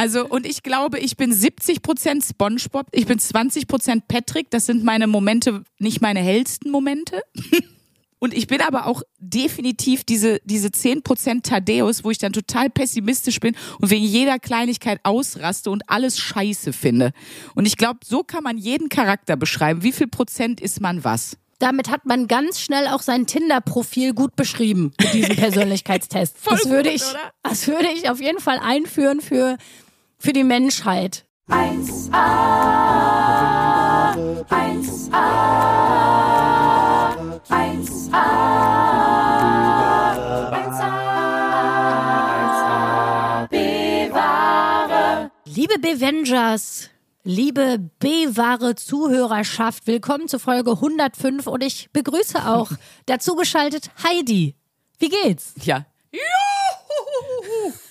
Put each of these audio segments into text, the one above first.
Also, und ich glaube, ich bin 70 Prozent Spongebob, ich bin 20 Prozent Patrick. Das sind meine Momente, nicht meine hellsten Momente. Und ich bin aber auch definitiv diese, diese 10% Thaddeus, wo ich dann total pessimistisch bin und wegen jeder Kleinigkeit ausraste und alles scheiße finde. Und ich glaube, so kann man jeden Charakter beschreiben. Wie viel Prozent ist man was? Damit hat man ganz schnell auch sein Tinder-Profil gut beschrieben mit diesem Persönlichkeitstest. das würde ich, das würde ich auf jeden Fall einführen für, für die Menschheit. 1a, 1a. 1a. 1a. Bewahre. Liebe Bevengers, liebe B-Ware Zuhörerschaft, willkommen zur Folge 105 und ich begrüße auch dazu geschaltet Heidi. Wie geht's? Ja.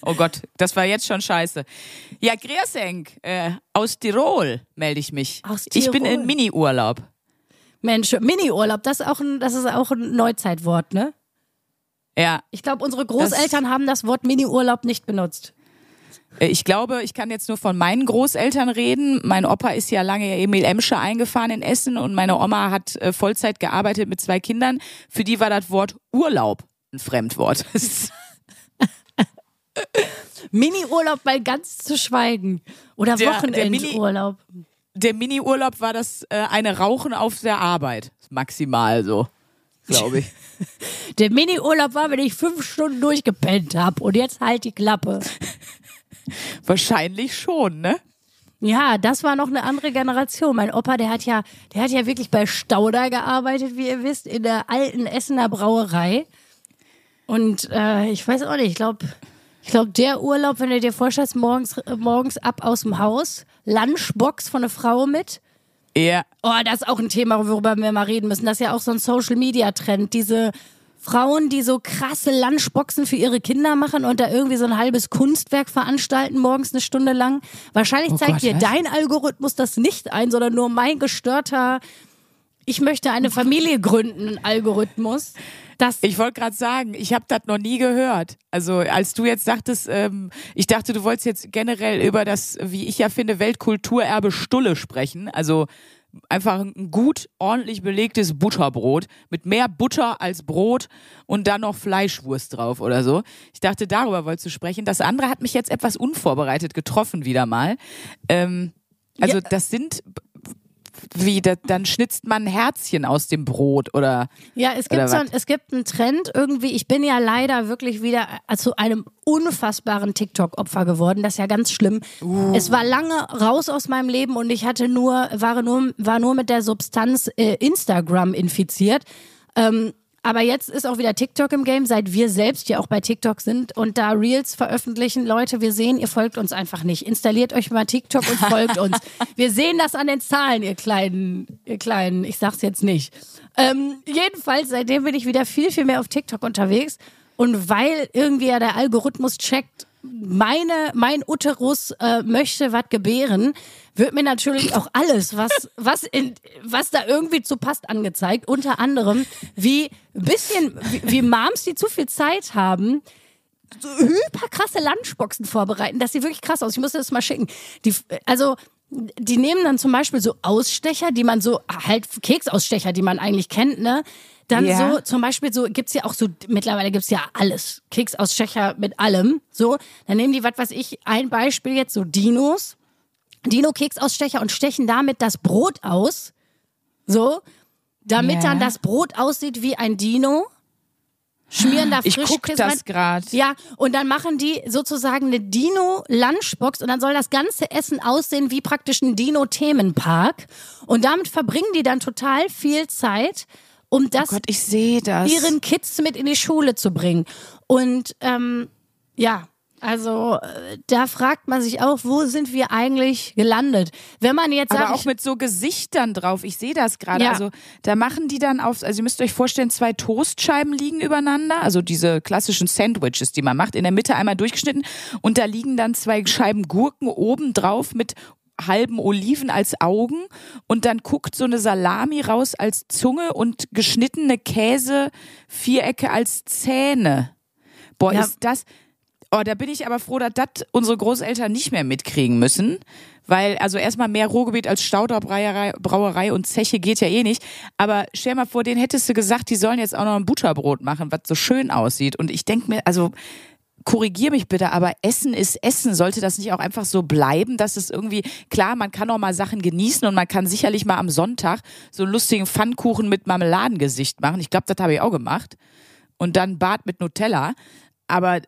Oh Gott, das war jetzt schon scheiße. Ja, Griersenk, äh, aus Tirol melde ich mich. Aus Tirol. Ich bin in Mini-Urlaub. Mensch, Mini-Urlaub, das ist auch ein, das ist auch ein Neuzeitwort, ne? Ja. Ich glaube, unsere Großeltern das haben das Wort Mini-Urlaub nicht benutzt. Äh, ich glaube, ich kann jetzt nur von meinen Großeltern reden. Mein Opa ist ja lange Emil Emsche eingefahren in Essen und meine Oma hat äh, Vollzeit gearbeitet mit zwei Kindern. Für die war das Wort Urlaub ein Fremdwort. Mini-Urlaub mal ganz zu schweigen. Oder Wochenendurlaub der Mini-Urlaub war das äh, eine Rauchen auf der Arbeit. Maximal so, glaube ich. der Mini-Urlaub war, wenn ich fünf Stunden durchgepennt habe. Und jetzt halt die Klappe. Wahrscheinlich schon, ne? Ja, das war noch eine andere Generation. Mein Opa, der hat ja, der hat ja wirklich bei Stauder gearbeitet, wie ihr wisst, in der alten Essener Brauerei. Und äh, ich weiß auch nicht, ich glaube, ich glaube, der Urlaub, wenn du dir vorstellst, morgens, äh, morgens ab aus dem Haus, Lunchbox von einer Frau mit. Ja. Oh, das ist auch ein Thema, worüber wir mal reden müssen. Das ist ja auch so ein Social Media Trend. Diese Frauen, die so krasse Lunchboxen für ihre Kinder machen und da irgendwie so ein halbes Kunstwerk veranstalten, morgens eine Stunde lang. Wahrscheinlich oh zeigt Gott, dir was? dein Algorithmus das nicht ein, sondern nur mein gestörter, ich möchte eine Familie gründen, Algorithmus. Das ich wollte gerade sagen, ich habe das noch nie gehört. Also als du jetzt sagtest, ähm, ich dachte, du wolltest jetzt generell über das, wie ich ja finde, Weltkulturerbe Stulle sprechen. Also einfach ein gut ordentlich belegtes Butterbrot mit mehr Butter als Brot und dann noch Fleischwurst drauf oder so. Ich dachte, darüber wolltest du sprechen. Das andere hat mich jetzt etwas unvorbereitet getroffen wieder mal. Ähm, also ja. das sind wie, da, dann schnitzt man ein Herzchen aus dem Brot oder. Ja, es gibt, so ein, es gibt einen Trend irgendwie. Ich bin ja leider wirklich wieder zu einem unfassbaren TikTok-Opfer geworden. Das ist ja ganz schlimm. Uh. Es war lange raus aus meinem Leben und ich hatte nur, war nur, war nur mit der Substanz äh, Instagram infiziert. Ähm, aber jetzt ist auch wieder TikTok im Game, seit wir selbst ja auch bei TikTok sind und da Reels veröffentlichen. Leute, wir sehen, ihr folgt uns einfach nicht. Installiert euch mal TikTok und folgt uns. Wir sehen das an den Zahlen, ihr kleinen, ihr kleinen, ich sag's jetzt nicht. Ähm, jedenfalls, seitdem bin ich wieder viel, viel mehr auf TikTok unterwegs. Und weil irgendwie ja der Algorithmus checkt, meine, mein Uterus äh, möchte was gebären, wird mir natürlich auch alles, was, was, in, was da irgendwie zu passt, angezeigt. Unter anderem, wie bisschen, wie, wie Moms, die zu viel Zeit haben, so hyper krasse Lunchboxen vorbereiten. Das sieht wirklich krass aus. Ich muss das mal schicken. Die, also, die nehmen dann zum Beispiel so Ausstecher, die man so, halt Keksausstecher, die man eigentlich kennt, ne? Dann ja. so, zum Beispiel so, gibt's ja auch so, mittlerweile gibt's ja alles. Keksausstecher mit allem. So, dann nehmen die, was weiß ich, ein Beispiel jetzt, so Dinos. Dino-Keksausstecher und stechen damit das Brot aus. So, damit ja. dann das Brot aussieht wie ein Dino schmieren da frisch Ich guck das gerade. Ja, und dann machen die sozusagen eine Dino-Lunchbox und dann soll das ganze Essen aussehen wie praktisch ein Dino-Themenpark. Und damit verbringen die dann total viel Zeit, um oh das, oh Gott, ich sehe das, ihren Kids mit in die Schule zu bringen. Und ähm, ja, also äh, da fragt man sich auch, wo sind wir eigentlich gelandet? Wenn man jetzt aber auch mit so Gesichtern drauf. Ich sehe das gerade. Ja. Also da machen die dann auf. Also ihr müsst euch vorstellen, zwei Toastscheiben liegen übereinander. Also diese klassischen Sandwiches, die man macht, in der Mitte einmal durchgeschnitten und da liegen dann zwei Scheiben Gurken oben drauf mit halben Oliven als Augen und dann guckt so eine Salami raus als Zunge und geschnittene Käse Vierecke als Zähne. Boah, ja. ist das Oh, da bin ich aber froh, dass das unsere Großeltern nicht mehr mitkriegen müssen. Weil, also erstmal mehr Ruhrgebiet als Stauderbrauerei Brauerei und Zeche geht ja eh nicht. Aber stell mal vor, denen hättest du gesagt, die sollen jetzt auch noch ein Butterbrot machen, was so schön aussieht. Und ich denk mir, also korrigier mich bitte, aber Essen ist Essen. Sollte das nicht auch einfach so bleiben, dass es irgendwie, klar, man kann auch mal Sachen genießen und man kann sicherlich mal am Sonntag so einen lustigen Pfannkuchen mit Marmeladengesicht machen. Ich glaube, das habe ich auch gemacht. Und dann Bart mit Nutella. Aber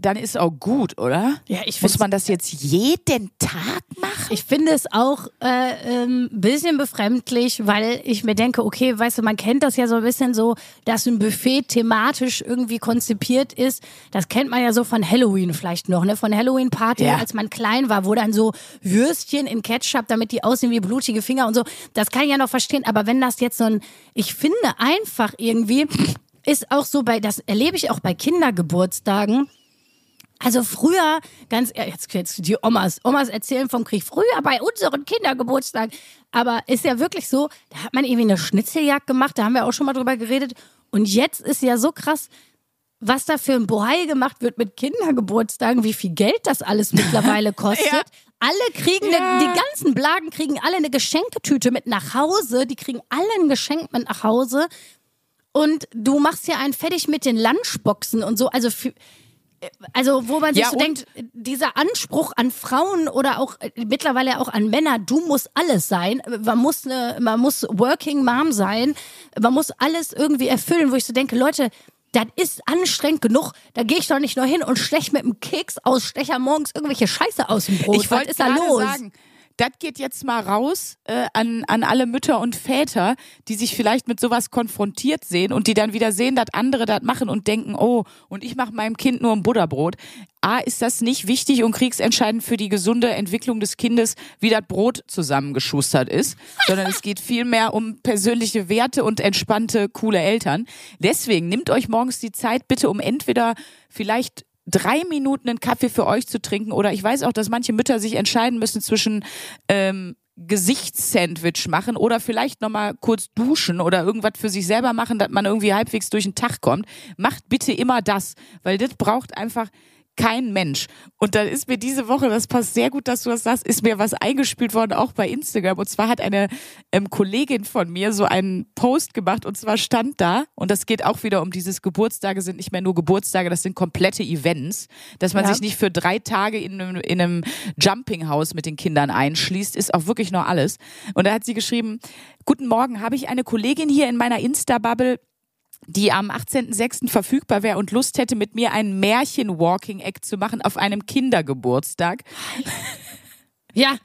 dann ist auch gut, oder? Ja, ich Muss man das jetzt jeden Tag machen? Ich finde es auch ein äh, ähm, bisschen befremdlich, weil ich mir denke, okay, weißt du, man kennt das ja so ein bisschen so, dass ein Buffet thematisch irgendwie konzipiert ist. Das kennt man ja so von Halloween vielleicht noch, ne? Von Halloween-Party, Ja. als man klein war, wo dann so Würstchen in Ketchup, damit die aussehen wie blutige Finger und so. Das kann ich ja noch verstehen. Aber wenn das jetzt so ein, ich finde einfach irgendwie, ist auch so bei, das erlebe ich auch bei Kindergeburtstagen. Also früher, ganz ehrlich, jetzt, jetzt die Omas, Omas erzählen vom Krieg. Früher bei unseren Kindergeburtstagen. Aber ist ja wirklich so, da hat man irgendwie eine Schnitzeljagd gemacht, da haben wir auch schon mal drüber geredet. Und jetzt ist ja so krass, was da für ein Bohai gemacht wird mit Kindergeburtstagen, wie viel Geld das alles mittlerweile kostet. Ja. Alle kriegen, Ja. eine, die ganzen Blagen kriegen alle eine Geschenketüte mit nach Hause. Die kriegen alle ein Geschenk mit nach Hause. Und du machst ja einen fertig mit den Lunchboxen und so. Also für, also wo man sich Ja, so denkt, dieser Anspruch an Frauen oder auch äh, mittlerweile auch an Männer, du musst alles sein, man muss eine, man muss Working Mom sein, man muss alles irgendwie erfüllen, wo ich so denke, Leute, das ist anstrengend genug. Da gehe ich doch nicht nur hin und stech mit dem Keksausstecher morgens irgendwelche Scheiße aus dem Brot. Ich Was wollte ist da los? sagen, das geht jetzt mal raus äh, an, an alle Mütter und Väter, die sich vielleicht mit sowas konfrontiert sehen und die dann wieder sehen, dass andere das machen und denken, oh, und ich mache meinem Kind nur ein Butterbrot. A, ist das nicht wichtig und kriegsentscheidend für die gesunde Entwicklung des Kindes, wie das Brot zusammengeschustert ist, sondern es geht vielmehr um persönliche Werte und entspannte, coole Eltern. Deswegen nimmt euch morgens die Zeit bitte, um entweder vielleicht drei Minuten einen Kaffee für euch zu trinken oder ich weiß auch, dass manche Mütter sich entscheiden müssen zwischen ähm, Gesichtssandwich machen oder vielleicht nochmal kurz duschen oder irgendwas für sich selber machen, dass man irgendwie halbwegs durch den Tag kommt. Macht bitte immer das, weil das braucht einfach kein Mensch. Und dann ist mir diese Woche, das passt sehr gut, dass du das sagst, ist mir was eingespielt worden, auch bei Instagram. Und zwar hat eine ähm, Kollegin von mir so einen Post gemacht und zwar stand da, und das geht auch wieder um dieses Geburtstage sind nicht mehr nur Geburtstage, das sind komplette Events, dass man Ja. sich nicht für drei Tage in einem, in einem Jumpinghaus mit den Kindern einschließt, ist auch wirklich noch alles. Und da hat sie geschrieben, guten Morgen, habe ich eine Kollegin hier in meiner Insta-Bubble, die am 18.06. verfügbar wäre und Lust hätte, mit mir einen Märchen-Walking-Act zu machen auf einem Kindergeburtstag. Ja,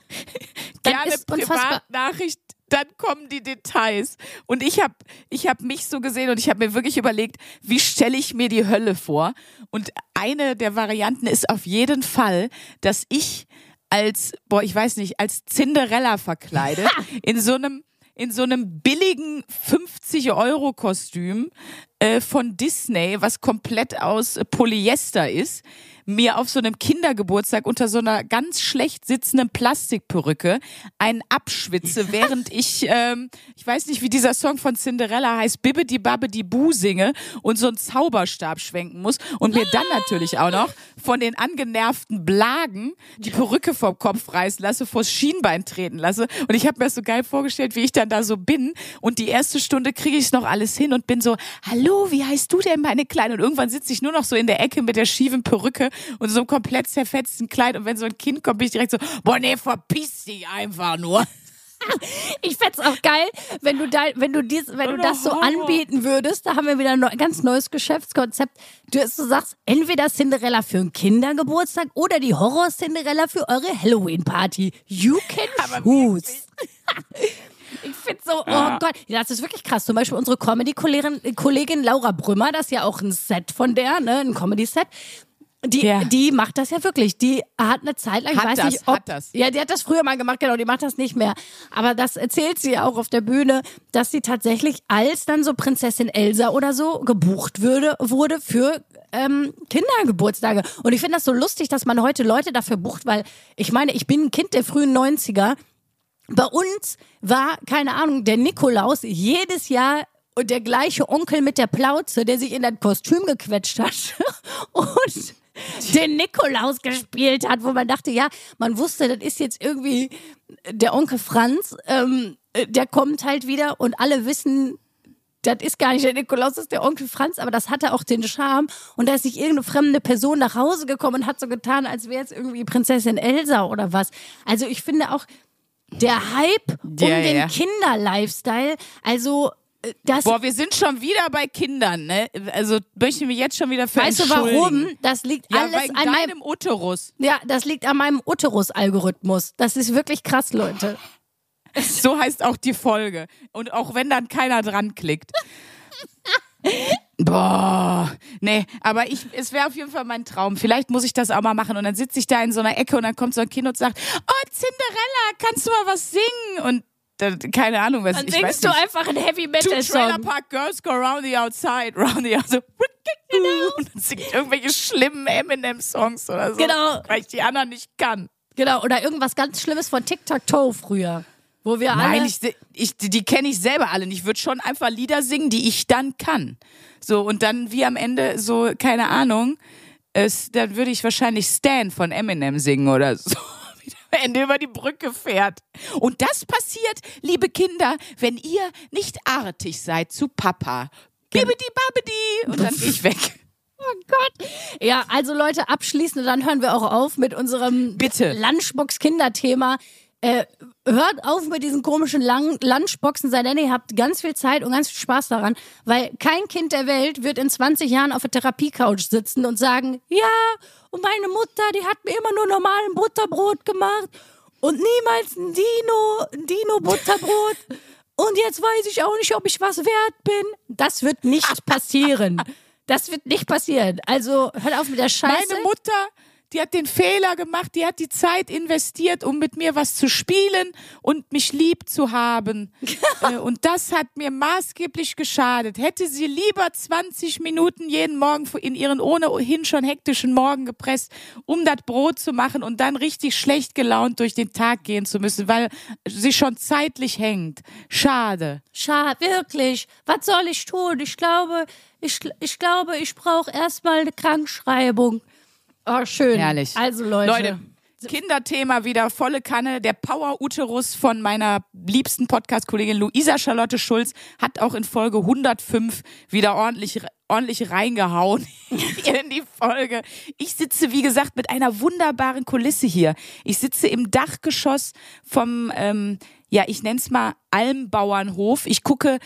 das Gerne ist. Privatnachricht, dann kommen die Details. Und ich habe ich hab mich so gesehen und ich habe mir wirklich überlegt, wie stelle ich mir die Hölle vor? Und eine der Varianten ist auf jeden Fall, dass ich als, boah, ich weiß nicht, als Cinderella verkleidet, in so einem in so einem billigen 50-Euro-Kostüm äh, von Disney, was komplett aus Polyester ist, mir auf so einem Kindergeburtstag unter so einer ganz schlecht sitzenden Plastikperücke einen abschwitze, während ich, ähm, ich weiß nicht, wie dieser Song von Cinderella heißt, Bibbidi Babbidi Boo singe und so einen Zauberstab schwenken muss und mir dann natürlich auch noch von den angenervten Blagen die Perücke vom Kopf reißen lasse, vors Schienbein treten lasse. Und ich habe mir das so geil vorgestellt, wie ich dann da so bin. Und die erste Stunde kriege ich es noch alles hin und bin so, hallo, wie heißt du denn, meine Kleine? Und irgendwann sitze ich nur noch so in der Ecke mit der schiefen Perücke und so einem komplett zerfetzten Kleid. Und wenn so ein Kind kommt, bin ich direkt so, boah, nee, verpiss dich einfach nur. Ich fänd's auch geil, wenn du da, wenn du dies, wenn du das so anbieten würdest. Da haben wir wieder ein ganz neues Geschäftskonzept. Du, du sagst, entweder Cinderella für einen Kindergeburtstag oder die Horror-Cinderella für eure Halloween-Party. You can choose. Ich finde so, oh Gott, ja, das ist wirklich krass. Zum Beispiel unsere Comedy-Kollegin Kollegin Laura Brümmer, das ist ja auch ein Set von der, ne, ein Comedy-Set. Die, Ja. die macht das ja wirklich. Die hat eine Zeit lang, ich Hat weiß das, nicht, ob, hat das. ja, die hat das früher mal gemacht, genau, die macht das nicht mehr. Aber das erzählt sie auch auf der Bühne, dass sie tatsächlich als dann so Prinzessin Elsa oder so gebucht würde, wurde für ähm, Kindergeburtstage. Und ich finde das so lustig, dass man heute Leute dafür bucht, weil ich meine, ich bin ein Kind der frühen 90er. Bei uns war, keine Ahnung, der Nikolaus jedes Jahr und der gleiche Onkel mit der Plauze, der sich in das Kostüm gequetscht hat. Und den Nikolaus gespielt hat, wo man dachte, ja, man wusste, das ist jetzt irgendwie der Onkel Franz, ähm, äh, der kommt halt wieder und alle wissen, das ist gar nicht der Nikolaus, das ist der Onkel Franz, aber das hatte auch den Charme. Und da ist nicht irgendeine fremde Person nach Hause gekommen und hat so getan, als wäre es irgendwie Prinzessin Elsa oder was. Also ich finde auch der Hype um Ja, den. Kinder-Lifestyle, also das Boah, wir sind schon wieder bei Kindern, ne? Also möchten wir jetzt schon wieder für Weißt du warum? Das liegt Ja, alles an meinem Uterus. Ja, das liegt an meinem Uterus-Algorithmus. Das ist wirklich krass, Leute. So heißt auch die Folge. Und auch wenn dann keiner dran klickt. Boah, nee, aber ich, es wäre auf jeden Fall mein Traum. Vielleicht muss ich das auch mal machen. Und dann sitze ich da in so einer Ecke und dann kommt so ein Kind und sagt, oh, Cinderella, kannst du mal was singen? Und keine Ahnung, was Dann ich singst du nicht. einfach einen Heavy Two Metal Trailer Song. Park Girls go round the outside, round the outside. Und dann singt irgendwelche schlimmen Eminem-Songs oder so. Genau. Weil ich die anderen nicht kann. Genau, oder irgendwas ganz Schlimmes von Tic-Tac-Toe früher. Wo wir Nein, alle. ich, ich, die kenne ich selber alle nicht. Ich würde schon einfach Lieder singen, die ich dann kann. So, und dann wie am Ende so, keine Ahnung, es, dann würde ich wahrscheinlich Stan von Eminem singen oder so. Ende über die Brücke fährt. Und das passiert, liebe Kinder, wenn ihr nicht artig seid zu Papa. Bibidi babidi. Und dann gehe ich weg. Oh Gott. Ja, also Leute, abschließend, dann hören wir auch auf mit unserem Bitte. Lunchbox-Kinderthema. Äh, hört auf mit diesen komischen Lang Lunchboxen, sei denn ihr habt ganz viel Zeit und ganz viel Spaß daran, weil kein Kind der Welt wird in 20 Jahren auf der Therapiecouch sitzen und sagen, ja, und meine Mutter, die hat mir immer nur normalen Butterbrot gemacht und niemals ein Dino, ein Dino-Butterbrot. Und jetzt weiß ich auch nicht, ob ich was wert bin. Das wird nicht passieren. Das wird nicht passieren. Also hört auf mit der Scheiße. Meine Mutter, die hat den Fehler gemacht, die hat die Zeit investiert, um mit mir was zu spielen und mich lieb zu haben. Äh, und das hat mir maßgeblich geschadet. Hätte sie lieber 20 Minuten jeden Morgen in ihren ohnehin schon hektischen Morgen gepresst, um das Brot zu machen und dann richtig schlecht gelaunt durch den Tag gehen zu müssen, weil sie schon zeitlich hängt. Schade. Schade, wirklich. Was soll ich tun? Ich glaube, ich, ich glaube, ich brauche erstmal eine Krankschreibung. Oh, schön. Herrlich. Also, Leute. Leute, Kinderthema wieder volle Kanne. Der Power-Uterus von meiner liebsten Podcast-Kollegin Luisa Charlotte Schulz hat auch in Folge 105 wieder ordentlich, ordentlich reingehauen in die Folge. Ich sitze, wie gesagt, mit einer wunderbaren Kulisse hier. Ich sitze im Dachgeschoss vom, ähm, ja, ich nenne es mal Almbauernhof. Ich gucke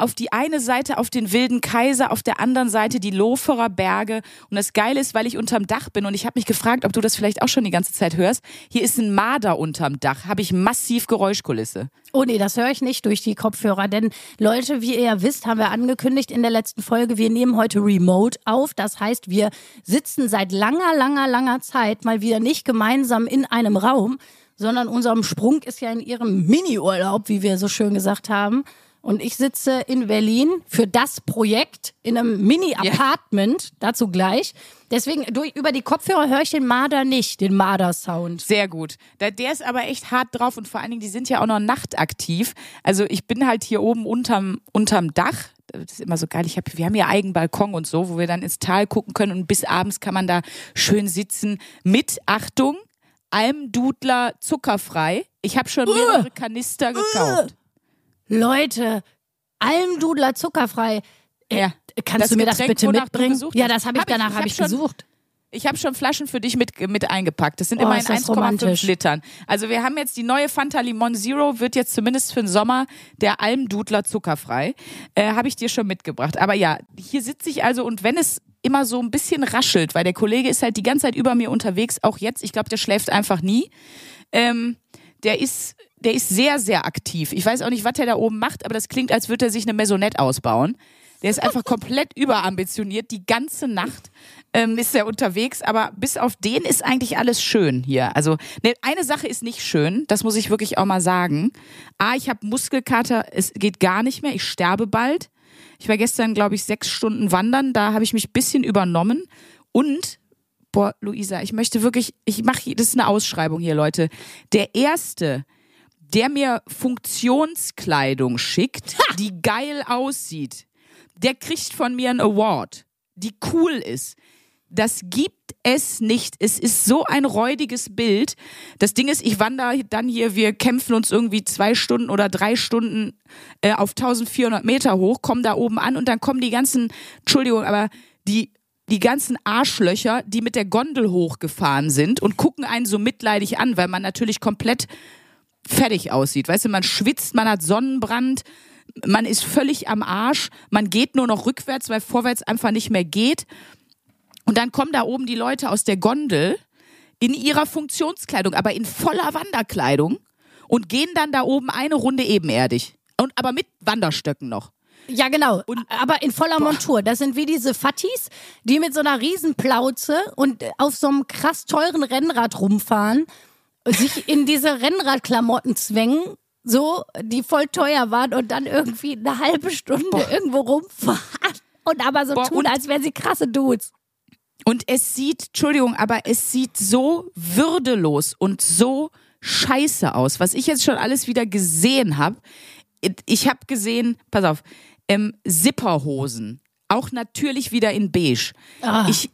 auf die eine Seite auf den wilden Kaiser, auf der anderen Seite die Loferer Berge. Und das Geile ist, weil ich unterm Dach bin und ich habe mich gefragt, ob du das vielleicht auch schon die ganze Zeit hörst. Hier ist ein Marder unterm Dach, habe ich massiv Geräuschkulisse. Oh nee, das höre ich nicht durch die Kopfhörer. Denn Leute, wie ihr ja wisst, haben wir angekündigt in der letzten Folge, wir nehmen heute remote auf. Das heißt, wir sitzen seit langer, langer, langer Zeit mal wieder nicht gemeinsam in einem Raum, sondern unserem Sprung ist ja in ihrem Mini-Urlaub, wie wir so schön gesagt haben. Und ich sitze in Berlin für das Projekt in einem Mini-Apartment, dazu gleich. Deswegen, durch, über die Kopfhörer höre ich den Marder nicht, den Marder-Sound. Sehr gut. Der, der ist aber echt hart drauf und vor allen Dingen, die sind ja auch noch nachtaktiv. Also ich bin halt hier oben unterm, unterm Dach. Das ist immer so geil. Ich hab, wir haben hier eigenen Balkon und so, wo wir dann ins Tal gucken können und bis abends kann man da schön sitzen mit, Achtung, Almdudler zuckerfrei. Ich habe schon mehrere Kanister gekauft. Leute, Almdudler zuckerfrei. Äh, Ja. Kannst Das du mir das Getränk, bitte wonach du mitbringen? Ja, das habe ich Hab ich. danach Ich habe hab ich schon- gesucht. Ich habe schon Flaschen für dich mit, mit eingepackt. Das sind Oh, immerhin ist das 1,5 romantisch. Litern. Also wir haben jetzt die neue Fanta Limon Zero, wird jetzt zumindest für den Sommer der Almdudler zuckerfrei. Äh, habe ich dir schon mitgebracht. Aber ja, hier sitze ich also und wenn es immer so ein bisschen raschelt, weil der Kollege ist halt die ganze Zeit über mir unterwegs, auch jetzt, ich glaube, der schläft einfach nie. Ähm, der ist, der ist sehr, sehr aktiv. Ich weiß auch nicht, was er da oben macht, aber das klingt, als würde er sich eine Maisonette ausbauen. Der ist einfach komplett überambitioniert. Die ganze Nacht ähm, ist er unterwegs, aber bis auf den ist eigentlich alles schön hier. Also ne, eine Sache ist nicht schön, das muss ich wirklich auch mal sagen. A, ich habe Muskelkater, es geht gar nicht mehr, ich sterbe bald. Ich war gestern, glaube ich, sechs Stunden wandern, da habe ich mich ein bisschen übernommen. Und, boah, Luisa, ich möchte wirklich, ich mache, das ist eine Ausschreibung hier, Leute. Der erste, der mir Funktionskleidung schickt, die geil aussieht, der kriegt von mir einen Award, die cool ist. Das gibt es nicht. Es ist so ein räudiges Bild. Das Ding ist, ich wandere dann hier, wir kämpfen uns irgendwie zwei Stunden oder drei Stunden äh, auf 1400 Meter hoch, kommen da oben an und dann kommen die ganzen, Entschuldigung, aber die die ganzen Arschlöcher, die mit der Gondel hochgefahren sind und gucken einen so mitleidig an, weil man natürlich komplett fertig aussieht. Weißt du, man schwitzt, man hat Sonnenbrand, man ist völlig am Arsch, man geht nur noch rückwärts, weil vorwärts einfach nicht mehr geht. Und dann kommen da oben die Leute aus der Gondel in ihrer Funktionskleidung, aber in voller Wanderkleidung und gehen dann da oben eine Runde ebenerdig. Und aber mit Wanderstöcken noch. Ja, genau. Und, aber in voller boah. Montur. Das sind wie diese Fattis, die mit so einer Riesenplauze und auf so einem krass teuren Rennrad rumfahren, sich in diese Rennradklamotten zwängen, so, die voll teuer waren und dann irgendwie eine halbe Stunde boah. irgendwo rumfahren und aber so boah, tun, als wären sie krasse Dudes. Und es sieht, Entschuldigung, aber es sieht so würdelos und so scheiße aus, was ich jetzt schon alles wieder gesehen habe. Ich habe gesehen, pass auf, ähm, Zipperhosen. Auch natürlich wieder in beige. Ah. Ich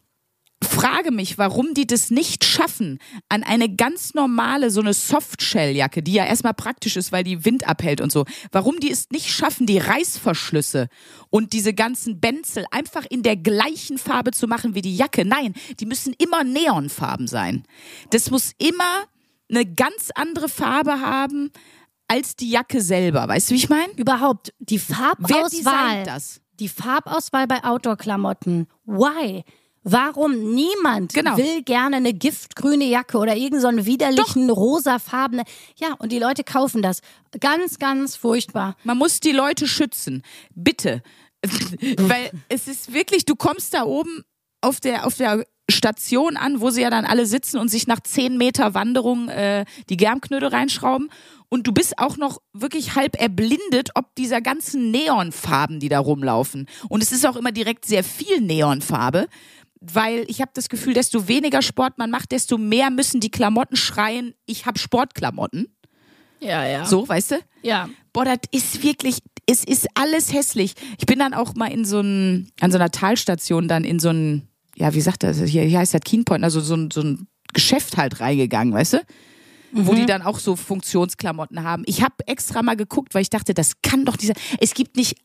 frage mich, warum die das nicht schaffen, an eine ganz normale, so eine Softshelljacke, die ja erstmal praktisch ist, weil die Wind abhält und so, warum die es nicht schaffen, die Reißverschlüsse und diese ganzen Benzel einfach in der gleichen Farbe zu machen wie die Jacke. Nein, die müssen immer Neonfarben sein. Das muss immer eine ganz andere Farbe haben als die Jacke selber. Weißt du, wie ich meine? Überhaupt die Farbauswahl. Wer das? Die Farbauswahl bei Outdoor-Klamotten. Why? Warum niemand genau. will gerne eine giftgrüne Jacke oder irgendeinen so widerlichen Doch. rosafarbene. Ja, und die Leute kaufen das. Ganz, ganz furchtbar. Man muss die Leute schützen. Bitte. Weil es ist wirklich, du kommst da oben auf der, auf der Station an, wo sie ja dann alle sitzen und sich nach zehn Meter Wanderung äh, die Germknödel reinschrauben und du bist auch noch wirklich halb erblindet, ob dieser ganzen Neonfarben, die da rumlaufen. Und es ist auch immer direkt sehr viel Neonfarbe, weil ich habe das Gefühl, desto weniger Sport man macht, desto mehr müssen die Klamotten schreien, ich habe Sportklamotten. Ja, ja. So, weißt du? Ja. Boah, das ist wirklich, es ist alles hässlich. Ich bin dann auch mal in so ein, an so einer Talstation dann in so ein, ja, wie sagt das, hier, hier heißt das Keenpoint, also so ein, so ein Geschäft halt reingegangen, weißt du? mhm. wo die mhm. dann auch so Funktionsklamotten haben. Ich habe extra mal geguckt, weil ich dachte, das kann doch dieser. Es gibt nicht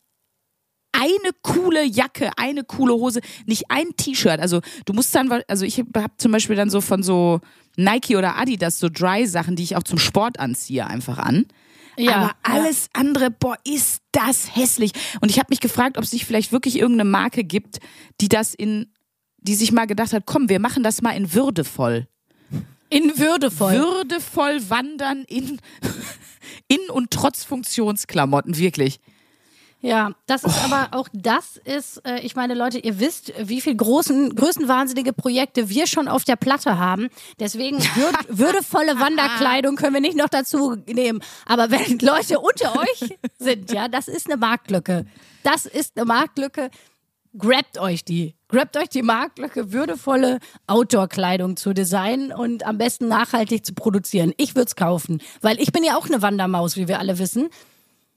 eine coole Jacke, eine coole Hose, nicht ein T-Shirt. Also du musst dann, also ich habe zum Beispiel dann so von so Nike oder Adidas so Dry-Sachen, die ich auch zum Sport anziehe, einfach an. Ja, Aber alles ja. andere, boah, ist das hässlich. Und ich habe mich gefragt, ob es nicht vielleicht wirklich irgendeine Marke gibt, die das in, die sich mal gedacht hat, komm, wir machen das mal in würdevoll. In würdevoll. Würdevoll wandern in, in und trotz Funktionsklamotten, wirklich. Ja, das ist oh. aber auch das ist, äh, ich meine, Leute, ihr wisst, wie viel großen, größenwahnsinnige Projekte wir schon auf der Platte haben. Deswegen würd, würdevolle Wanderkleidung können wir nicht noch dazu nehmen. Aber wenn Leute unter euch sind, ja, das ist eine Marktlücke. Das ist eine Marktlücke. Grabt euch die. Grabt euch die Marktlücke, würdevolle Outdoor-Kleidung zu designen und am besten nachhaltig zu produzieren. Ich würde es kaufen, weil ich bin ja auch eine Wandermaus, wie wir alle wissen.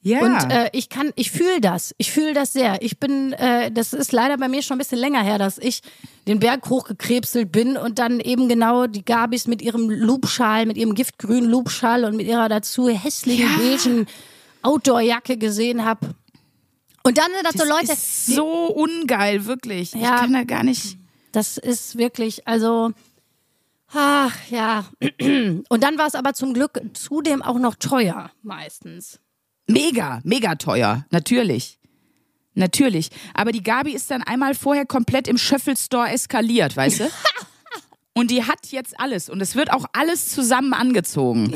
Ja. Und äh, ich kann, ich fühle das. Ich fühle das sehr. Ich bin, äh, das ist leider bei mir schon ein bisschen länger her, dass ich den Berg hochgekrebselt bin und dann eben genau die Gabis mit ihrem Loopschal, mit ihrem giftgrünen Loopschal und mit ihrer dazu hässlichen ja. beigen Outdoor-Jacke gesehen habe. Und dann sind das, das so Leute. Ist so ungeil, wirklich. Ja, ich kann da gar nicht. Das ist wirklich, also. Ach ja. Und dann war es aber zum Glück zudem auch noch teuer, meistens. Mega, mega teuer, natürlich. Natürlich. Aber die Gabi ist dann einmal vorher komplett im Schöffelstore eskaliert, weißt du? und die hat jetzt alles. Und es wird auch alles zusammen angezogen.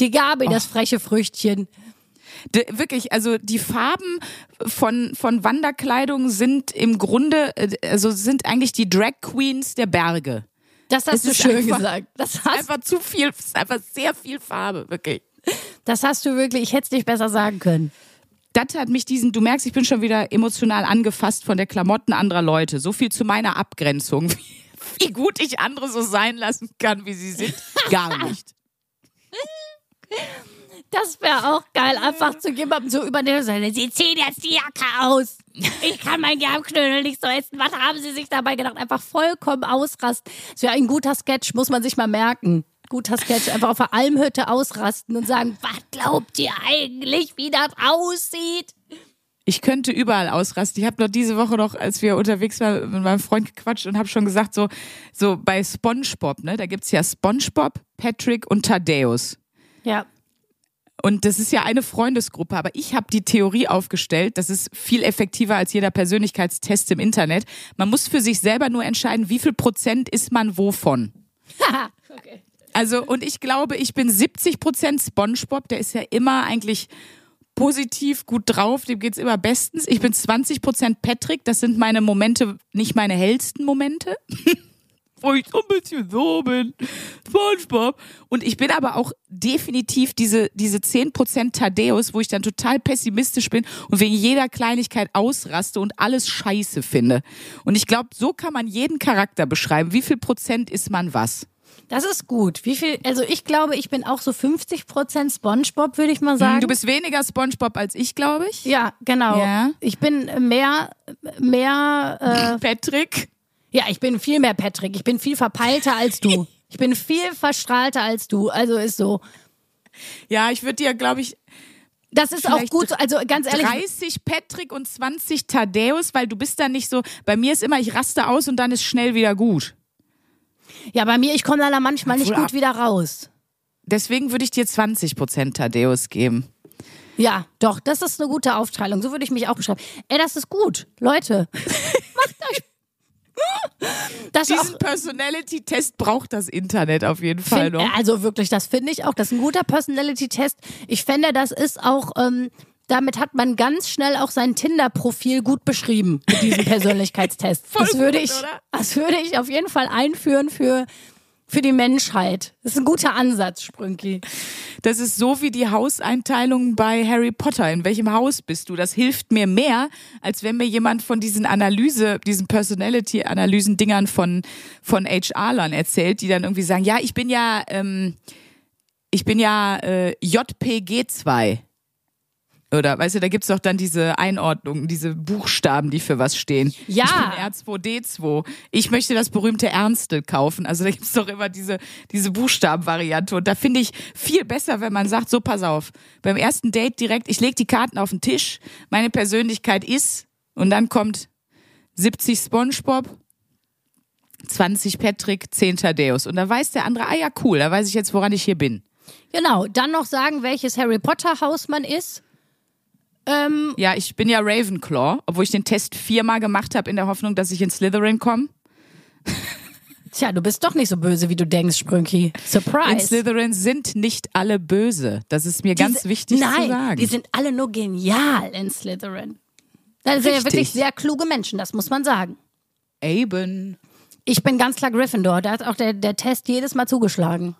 Die Gabi, oh. das freche Früchtchen. De, wirklich, also die Farben von, von Wanderkleidung sind im Grunde, äh, also sind eigentlich die Drag Queens der Berge. Das hast es du schön einfach, gesagt. Das ist einfach zu viel, es ist einfach sehr viel Farbe, wirklich. Das hast du wirklich, ich hätte es nicht besser sagen können. Das hat mich diesen, du merkst, ich bin schon wieder emotional angefasst von der Klamotten anderer Leute. So viel zu meiner Abgrenzung. Wie, wie gut ich andere so sein lassen kann, wie sie sind. Gar nicht. Das wäre auch geil, einfach zu jemandem so über den sagen, Sie ziehen jetzt die Jacke aus. Ich kann mein Germknödel nicht so essen. Was haben Sie sich dabei gedacht? Einfach vollkommen ausrasten. Das wäre ein guter Sketch, muss man sich mal merken. Guter Sketch, einfach auf der Almhütte ausrasten und sagen, was glaubt ihr eigentlich, wie das aussieht? Ich könnte überall ausrasten. Ich habe noch diese Woche noch, als wir unterwegs waren, mit meinem Freund gequatscht und habe schon gesagt, so, so bei SpongeBob, ne, da gibt's ja SpongeBob, Patrick und Thaddeus. Ja. Und das ist ja eine Freundesgruppe, aber ich habe die Theorie aufgestellt, das ist viel effektiver als jeder Persönlichkeitstest im Internet. Man muss für sich selber nur entscheiden, wie viel Prozent ist man wovon. okay. Also, und ich glaube, ich bin 70 Prozent SpongeBob, der ist ja immer eigentlich positiv, gut drauf, dem geht's immer bestens. Ich bin 20 Prozent Patrick, das sind meine Momente, nicht meine hellsten Momente. Wo ich so ein bisschen so bin. SpongeBob. Und ich bin aber auch definitiv diese, diese 10 Prozent Thaddeus, wo ich dann total pessimistisch bin und wegen jeder Kleinigkeit ausraste und alles scheiße finde. Und ich glaube, so kann man jeden Charakter beschreiben. Wie viel Prozent ist man was? Das ist gut. Wie viel, also ich glaube, ich bin auch so 50 Prozent Spongebob, würde ich mal sagen. Du bist weniger Spongebob als ich, glaube ich. Ja, genau. Ja. Ich bin mehr, mehr, Patrick. äh, ja, ich bin viel mehr Patrick. Ich bin viel verpeilter als du. Ich bin viel verstrahlter als du. Also ist so. Ja, ich würde dir, glaube ich, Das ist auch gut. so. Also ganz ehrlich, 30 Patrick und 20 Thaddeus, weil du bist dann nicht so, bei mir ist immer, ich raste aus und dann ist schnell wieder gut. Ja, bei mir, ich komme da manchmal nicht gut wieder raus. Deswegen würde ich dir 20 Prozent Thaddeus geben. Ja, doch, das ist eine gute Aufteilung. So würde ich mich auch beschreiben. Ey, das ist gut. Leute, macht euch. Das Diesen Personality-Test braucht das Internet auf jeden Fall find, noch. also wirklich, das finde ich auch. Das ist ein guter Personality-Test. Ich fände, das ist auch, ähm, damit hat man ganz schnell auch sein Tinder-Profil gut beschrieben mit diesem Persönlichkeitstest. Das würde ich, das würde ich auf jeden Fall einführen für, für die Menschheit. Das ist ein guter Ansatz, Sprünki. Das ist so wie die Hauseinteilung bei Harry Potter. In welchem Haus bist du? Das hilft mir mehr, als wenn mir jemand von diesen Analyse, diesen Personality-Analysen-Dingern von, von HR-Lern erzählt, die dann irgendwie sagen, ja, ich bin ja, ähm, ich bin ja äh, JPG2. Oder, weißt du, da gibt's doch dann diese Einordnungen, diese Buchstaben, die für was stehen. Ja. Ich bin R2D2. Ich möchte das berühmte Ernste kaufen. Also da gibt's doch immer diese, diese Buchstabenvariante. Und da finde ich viel besser, wenn man sagt, so pass auf, beim ersten Date direkt, ich lege die Karten auf den Tisch, meine Persönlichkeit ist, und dann kommt 70 Spongebob, 20 Patrick, 10 Thaddeus. Und da weiß der andere, ah ja, cool, da weiß ich jetzt, woran ich hier bin. Genau, dann noch sagen, welches Harry Potter Haus man ist. Ähm, Ja, ich bin ja Ravenclaw, obwohl ich den Test viermal gemacht habe in der Hoffnung, dass ich in Slytherin komme. tja, du bist doch nicht so böse, wie du denkst, Sprünki. In Surprise. Slytherin sind nicht alle böse. Das ist mir ganz Diese- wichtig Nein, zu sagen. die sind alle nur genial in Slytherin. Das sind ja wirklich sehr kluge Menschen, das muss man sagen. Aben. Ich bin ganz klar Gryffindor. Da hat auch der, der Test jedes Mal zugeschlagen.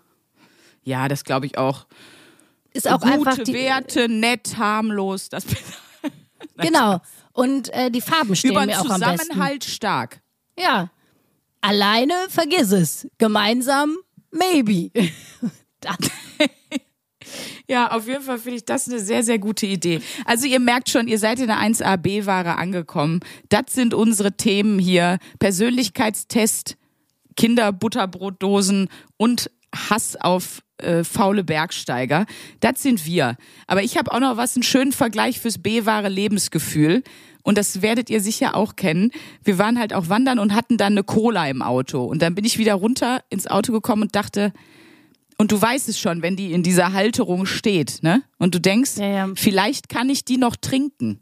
Ja, das glaube ich auch. Ist auch Gute einfach die. Werte, nett, harmlos. Das Genau. Und äh, die Farben stehen über mir auch am besten. Zusammenhalt stark. Ja. Alleine vergiss es. Gemeinsam maybe. Ja, auf jeden Fall finde ich das eine sehr, sehr gute Idee. Also ihr merkt schon, ihr seid in der 1AB-Ware angekommen. Das sind unsere Themen hier. Persönlichkeitstest, Kinderbutterbrotdosen und Hass auf äh, faule Bergsteiger. Das sind wir. Aber ich habe auch noch was, einen schönen Vergleich fürs B-Ware Lebensgefühl. Und das werdet ihr sicher auch kennen. Wir waren halt auch wandern und hatten dann eine Cola im Auto. Und dann bin ich wieder runter ins Auto gekommen und dachte, und du weißt es schon, wenn die in dieser Halterung steht, ne? Und du denkst, Ja, ja. vielleicht kann ich die noch trinken.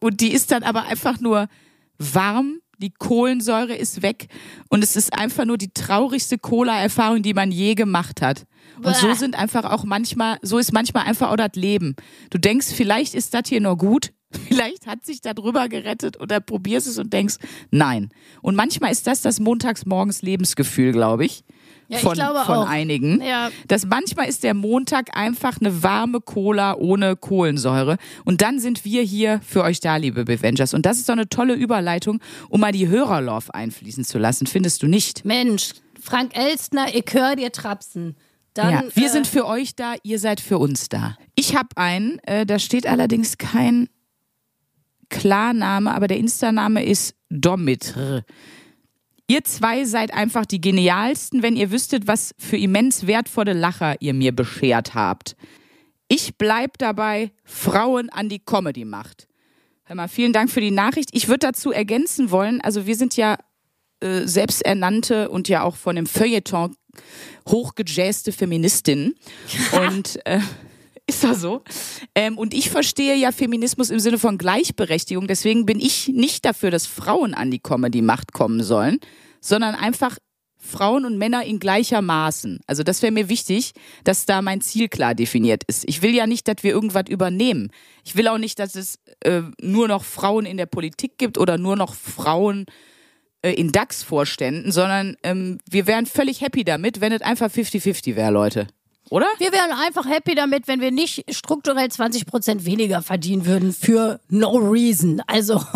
Und die ist dann aber einfach nur warm, die Kohlensäure ist weg und es ist einfach nur die traurigste Cola-Erfahrung, die man je gemacht hat. Und so sind einfach auch manchmal, so ist manchmal einfach auch das Leben. Du denkst, vielleicht ist das hier noch gut, vielleicht hat sich da drüber gerettet oder probierst es und denkst, nein. Und manchmal ist das das montagsmorgens Lebensgefühl, glaube ich. Ja, ich von, glaube von auch. einigen. Ja. Dass manchmal ist der Montag einfach eine warme Cola ohne Kohlensäure. Und dann sind wir hier für euch da, liebe Bevengers. Und das ist doch eine tolle Überleitung, um mal die Hörerlove einfließen zu lassen, findest du nicht? Mensch, Frank Elstner, ich hör dir trapsen. Dann, ja, wir äh, sind für euch da, ihr seid für uns da. Ich habe einen, äh, da steht allerdings kein Klarname, aber der Insta-Name ist Domitr. Ihr zwei seid einfach die genialsten, wenn ihr wüsstet, was für immens wertvolle Lacher ihr mir beschert habt. Ich bleib dabei, Frauen an die Comedy macht. Hör mal, vielen Dank für die Nachricht. Ich würde dazu ergänzen wollen, also wir sind ja äh, selbsternannte und ja auch von dem Feuilleton hochgejazste Feministinnen. und äh, ist doch so. Ähm, und ich verstehe ja Feminismus im Sinne von Gleichberechtigung. Deswegen bin ich nicht dafür, dass Frauen an die Comedy-Macht kommen sollen, sondern einfach Frauen und Männer in gleicher Maßen. Also das wäre mir wichtig, dass da mein Ziel klar definiert ist. Ich will ja nicht, dass wir irgendwas übernehmen. Ich will auch nicht, dass es äh, nur noch Frauen in der Politik gibt oder nur noch Frauen äh, in DAX-Vorständen, sondern ähm, wir wären völlig happy damit, wenn es einfach 50-50 wäre, Leute. Oder? Wir wären einfach happy damit, wenn wir nicht strukturell 20 Prozent weniger verdienen würden für no reason. Also.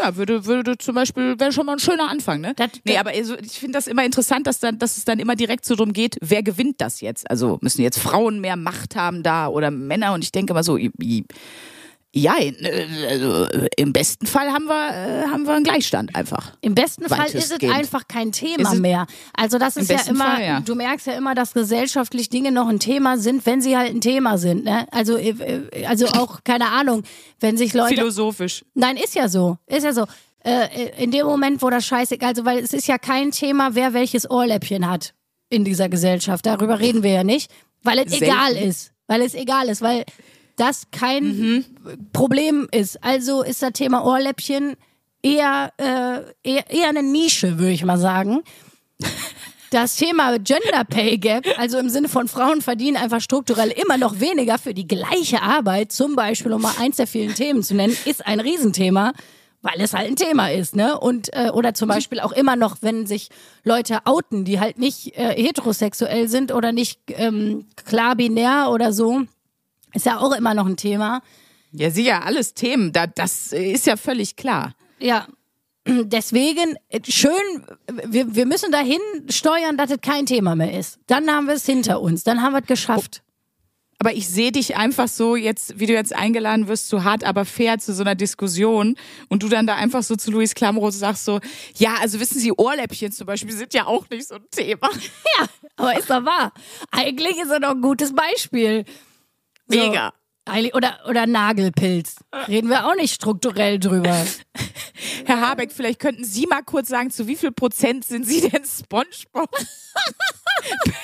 Ja, würde, würde zum Beispiel, wäre schon mal ein schöner Anfang, ne? Das- nee, aber also, ich finde das immer interessant, dass, dann, dass es dann immer direkt so drum geht, wer gewinnt das jetzt? Also müssen jetzt Frauen mehr Macht haben da oder Männer? Und ich denke immer so, i- i- ja, äh, also, im besten Fall haben wir, äh, haben wir einen Gleichstand einfach. Im besten Fall ist es einfach kein Thema mehr. Also das ist ja immer, Fall, ja. du merkst ja immer, dass gesellschaftlich Dinge noch ein Thema sind, wenn sie halt ein Thema sind. Ne? Also, äh, also auch, keine Ahnung, wenn sich Leute... Philosophisch. Nein, ist ja so. Ist ja so. Äh, in dem Moment, wo das scheißegal, also weil es ist ja kein Thema, wer welches Ohrläppchen hat in dieser Gesellschaft. Darüber reden wir ja nicht, weil es Selten. egal ist. Weil es egal ist, weil das kein Problem ist. Also ist das Thema Ohrläppchen eher, äh, eher, eher eine Nische, würde ich mal sagen. Das Thema Gender Pay Gap, also im Sinne von Frauen verdienen einfach strukturell immer noch weniger für die gleiche Arbeit, zum Beispiel, um mal eins der vielen Themen zu nennen, ist ein Riesenthema, weil es halt ein Thema ist, ne? Und äh, oder zum Beispiel auch immer noch, wenn sich Leute outen, die halt nicht äh, heterosexuell sind oder nicht ähm, klar binär oder so, ist ja auch immer noch ein Thema. Ja, sicher, alles Themen, da, das ist ja völlig klar. Ja. Deswegen schön, wir, wir müssen dahin steuern, dass es kein Thema mehr ist. Dann haben wir es hinter uns, dann haben wir es geschafft. Aber ich sehe dich einfach so jetzt, wie du jetzt eingeladen wirst, zu hart, aber fair zu so einer Diskussion und du dann da einfach so zu Luis Klamroth sagst so, ja, also wissen Sie, Ohrläppchen zum Beispiel sind ja auch nicht so ein Thema. Ja, aber ist doch wahr. Eigentlich ist er doch ein gutes Beispiel. So, Mega. eigentlich- Oder, oder Nagelpilz. Reden wir auch nicht strukturell drüber. Herr Habeck, vielleicht könnten Sie mal kurz sagen, zu wie viel Prozent sind Sie denn Spongebob?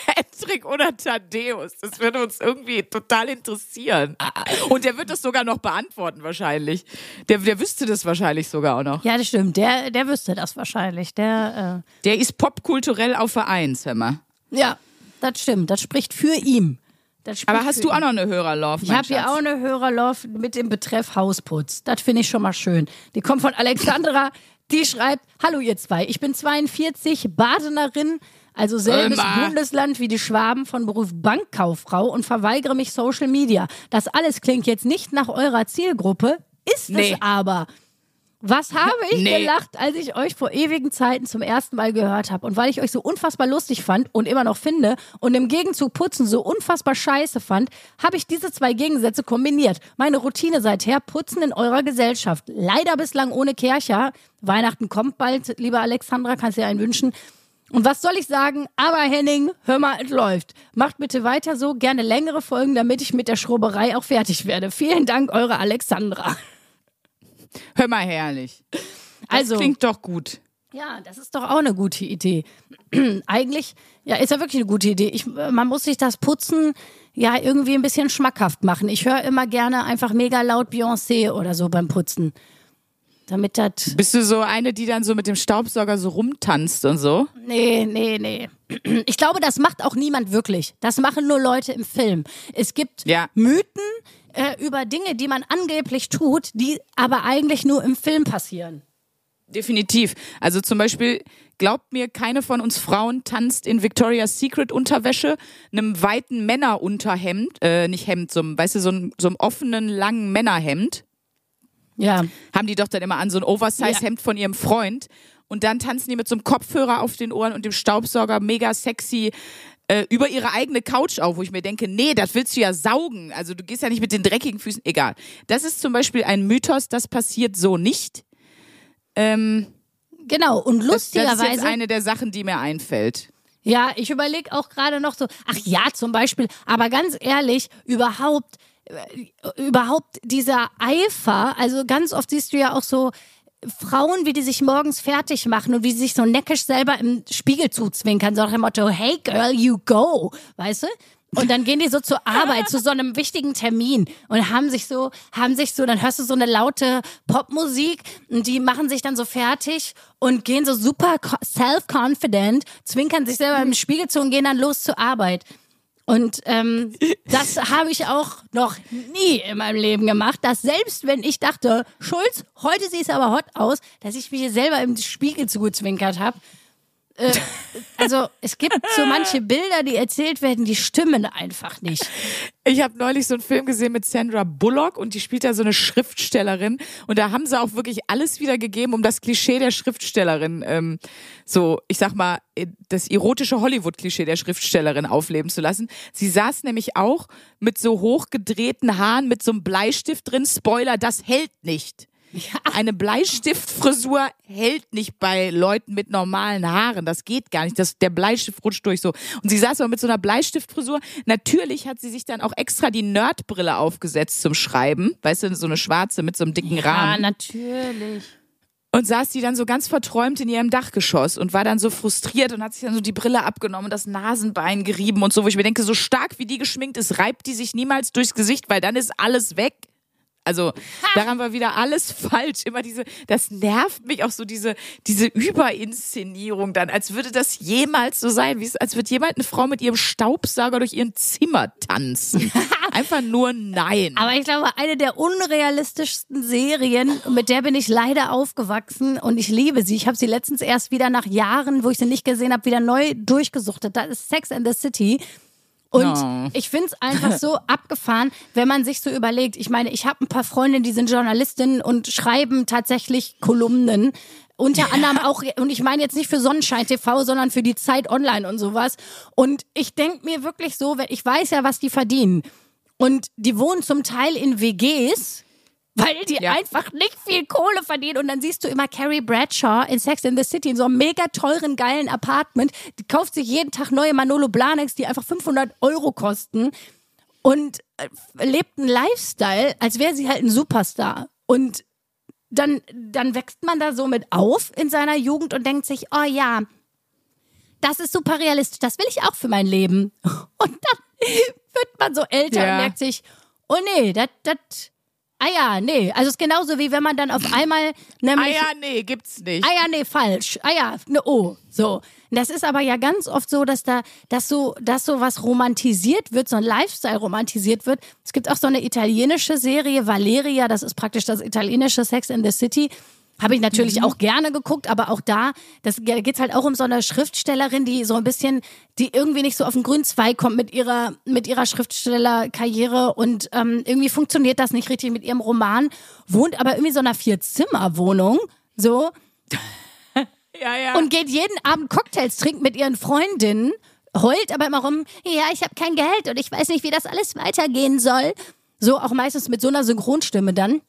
Patrick oder Thaddeus? Das würde uns irgendwie total interessieren. Und der wird das sogar noch beantworten wahrscheinlich. Der, der wüsste das wahrscheinlich sogar auch noch. Ja, das stimmt. Der, der wüsste das wahrscheinlich. Der, Der ist popkulturell auf Vereins, hör mal. äh, ja, das stimmt. Das spricht für ihn. Aber hast du auch noch eine Hörerlove? Ich habe hier auch eine Hörerlauf mit dem Betreff Hausputz. Das finde ich schon mal schön. Die kommt von Alexandra, die schreibt: Hallo ihr zwei, ich bin 42, Badenerin, also selbes Immer. Bundesland wie die Schwaben von Beruf Bankkauffrau und verweigere mich Social Media. Das alles klingt jetzt nicht nach eurer Zielgruppe, ist Nee. es aber. Was habe ich Nee. gelacht, als ich euch vor ewigen Zeiten zum ersten Mal gehört habe? Und weil ich euch so unfassbar lustig fand und immer noch finde und im Gegenzug Putzen so unfassbar scheiße fand, habe ich diese zwei Gegensätze kombiniert. Meine Routine seither, Putzen in eurer Gesellschaft. Leider bislang ohne Kercher. Weihnachten kommt bald, lieber Alexandra, kannst dir einen wünschen. Und was soll ich sagen? Aber Henning, hör mal, es läuft. Macht bitte weiter so, gerne längere Folgen, damit ich mit der Schroberei auch fertig werde. Vielen Dank, eure Alexandra. Hör mal herrlich. Das Also, klingt doch gut. Ja, das ist doch auch eine gute Idee. Eigentlich, ja, ist ja wirklich eine gute Idee. Ich, man muss sich das Putzen ja irgendwie ein bisschen schmackhaft machen. Ich höre immer gerne einfach mega laut Beyoncé oder so beim Putzen. Damit das. Bist du so eine, die dann so mit dem Staubsauger so rumtanzt und so? Nee, nee, nee. Ich glaube, das macht auch niemand wirklich. Das machen nur Leute im Film. Es gibt Ja. Mythen äh, über Dinge, die man angeblich tut, die aber eigentlich nur im Film passieren. Definitiv. Also zum Beispiel, glaubt mir, keine von uns Frauen tanzt in Victoria's Secret Unterwäsche, einem weiten Männerunterhemd, äh, nicht Hemd, so einem, weißt du, so einem, so einem offenen, langen Männerhemd. Ja. Haben die doch dann immer an, so ein Oversize-Hemd von ihrem Freund. Und dann tanzen die mit so einem Kopfhörer auf den Ohren und dem Staubsauger mega sexy äh, über ihre eigene Couch auf, wo ich mir denke, nee, das willst du ja saugen. Also du gehst ja nicht mit den dreckigen Füßen. Egal. Das ist zum Beispiel ein Mythos, das passiert so nicht. Ähm, Genau, und das, das ist lustigerweise. jetzt eine der Sachen, die mir einfällt. Ja, ich überlege auch gerade noch so, ach ja, zum Beispiel, aber ganz ehrlich, überhaupt, äh, überhaupt dieser Eifer, also ganz oft siehst du ja auch so Frauen, wie die sich morgens fertig machen und wie sie sich so neckisch selber im Spiegel zuzwinkern, so nach dem Motto, hey girl, you go, weißt du? Und dann gehen die so zur Arbeit, zu so einem wichtigen Termin und haben sich so, haben sich so, dann hörst du so eine laute Popmusik und die machen sich dann so fertig und gehen so super co- self-confident, zwinkern sich selber im Spiegel zu und gehen dann los zur Arbeit. Und ähm, das habe ich auch noch nie in meinem Leben gemacht, dass selbst wenn ich dachte, Schulz, heute siehst du aber hot aus, dass ich mich selber im Spiegel zugezwinkert habe. Äh, also es gibt so manche Bilder, die erzählt werden, die stimmen einfach nicht. Ich habe neulich so einen Film gesehen mit Sandra Bullock und die spielt da so eine Schriftstellerin und da haben sie auch wirklich alles wieder gegeben, um das Klischee der Schriftstellerin, ähm, so ich sag mal, äh, das erotische Hollywood-Klischee der Schriftstellerin aufleben zu lassen. Sie saß nämlich auch mit so hochgedrehten Haaren, mit so einem Bleistift drin. Spoiler, das hält nicht. Eine Bleistiftfrisur hält nicht bei Leuten mit normalen Haaren. Das geht gar nicht. Das, der Bleistift rutscht durch so. Und sie saß aber mit so einer Bleistiftfrisur. Natürlich hat sie sich dann auch extra die Nerdbrille aufgesetzt zum Schreiben. Weißt du, so eine schwarze mit so einem dicken Ja, Rahmen. natürlich. Und saß die dann so ganz verträumt in ihrem Dachgeschoss und war dann so frustriert und hat sich dann so die Brille abgenommen und das Nasenbein gerieben und so, wo ich mir denke, so stark wie die geschminkt ist, reibt die sich niemals durchs Gesicht, weil dann ist alles weg. Also daran war wieder alles falsch. Immer diese, das nervt mich auch so diese diese Überinszenierung dann, als würde das jemals so sein, wie es, als würde jemand eine Frau mit ihrem Staubsauger durch ihren Zimmer tanzen. Einfach nur nein. Aber ich glaube, eine der unrealistischsten Serien, mit der bin ich leider aufgewachsen und ich liebe sie. Ich habe sie letztens erst wieder nach Jahren, wo ich sie nicht gesehen habe, wieder neu durchgesuchtet. Das ist Sex and the City. Und Oh. ich finde es einfach so abgefahren, wenn man sich so überlegt. Ich meine, ich habe ein paar Freundinnen, die sind Journalistinnen und schreiben tatsächlich Kolumnen. Unter anderem auch, und ich meine jetzt nicht für Sonnenschein TV, sondern für die Zeit online und sowas. Und ich denke mir wirklich so, ich weiß ja, was die verdienen. Und die wohnen zum Teil in WGs, weil die Ja. einfach nicht viel Kohle verdienen. Und dann siehst du immer Carrie Bradshaw in Sex in the City in so einem mega teuren, geilen Apartment. Die kauft sich jeden Tag neue Manolo Blahniks, die einfach 500 Euro kosten. Und äh, lebt einen Lifestyle, als wäre sie halt ein Superstar. Und dann, dann wächst man da so mit auf in seiner Jugend und denkt sich, oh ja, das ist super realistisch, das will ich auch für mein Leben. Und dann wird man so älter Ja. und merkt sich, oh nee, das, das, ah ja, nee. Also es ist genauso wie wenn man dann auf einmal nämlich, Ah ja, nee, gibt's nicht. ah ja, nee, falsch, ah ja, ne O, so. Das ist aber ja ganz oft so, dass da, dass so, dass so was romantisiert wird, so ein Lifestyle romantisiert wird. Es gibt auch so eine italienische Serie, Valeria, das ist praktisch das italienische Sex in the City. Habe ich natürlich auch gerne geguckt, aber auch da, das da geht's halt auch um so eine Schriftstellerin, die so ein bisschen, die irgendwie nicht so auf den grünen Zweig kommt mit ihrer, mit ihrer Schriftstellerkarriere und ähm, irgendwie funktioniert das nicht richtig mit ihrem Roman, wohnt aber irgendwie so in einer Vier-Zimmer-Wohnung, so, Ja, ja. und geht jeden Abend Cocktails trinken mit ihren Freundinnen, heult aber immer rum, ja, ich habe kein Geld und ich weiß nicht, wie das alles weitergehen soll. So auch meistens mit so einer Synchronstimme dann,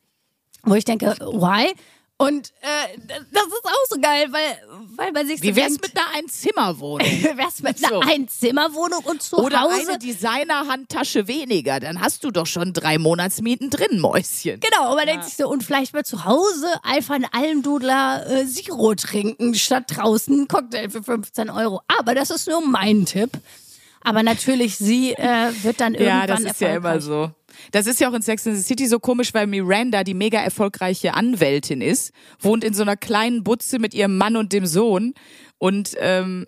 wo ich denke, why? Und äh, das ist auch so geil, weil, weil man sich so Wie wär's denkt, mit einer Einzimmerwohnung? wie wär's mit einer So. Einzimmerwohnung und zu Oder Hause? eine Designer-Handtasche weniger. Dann hast du doch schon drei Monatsmieten drin, Mäuschen. Genau, und man denkt sich so, und vielleicht mal zu Hause einfach einen Almdudler äh, Zero trinken, statt draußen einen Cocktail für 15 Euro. Aber das ist nur mein Tipp. Aber natürlich, sie äh, wird dann irgendwann Ja, das ist ja immer so. Das ist ja auch in Sex and the City so komisch, weil Miranda die mega erfolgreiche Anwältin ist, wohnt in so einer kleinen Butze mit ihrem Mann und dem Sohn und ähm,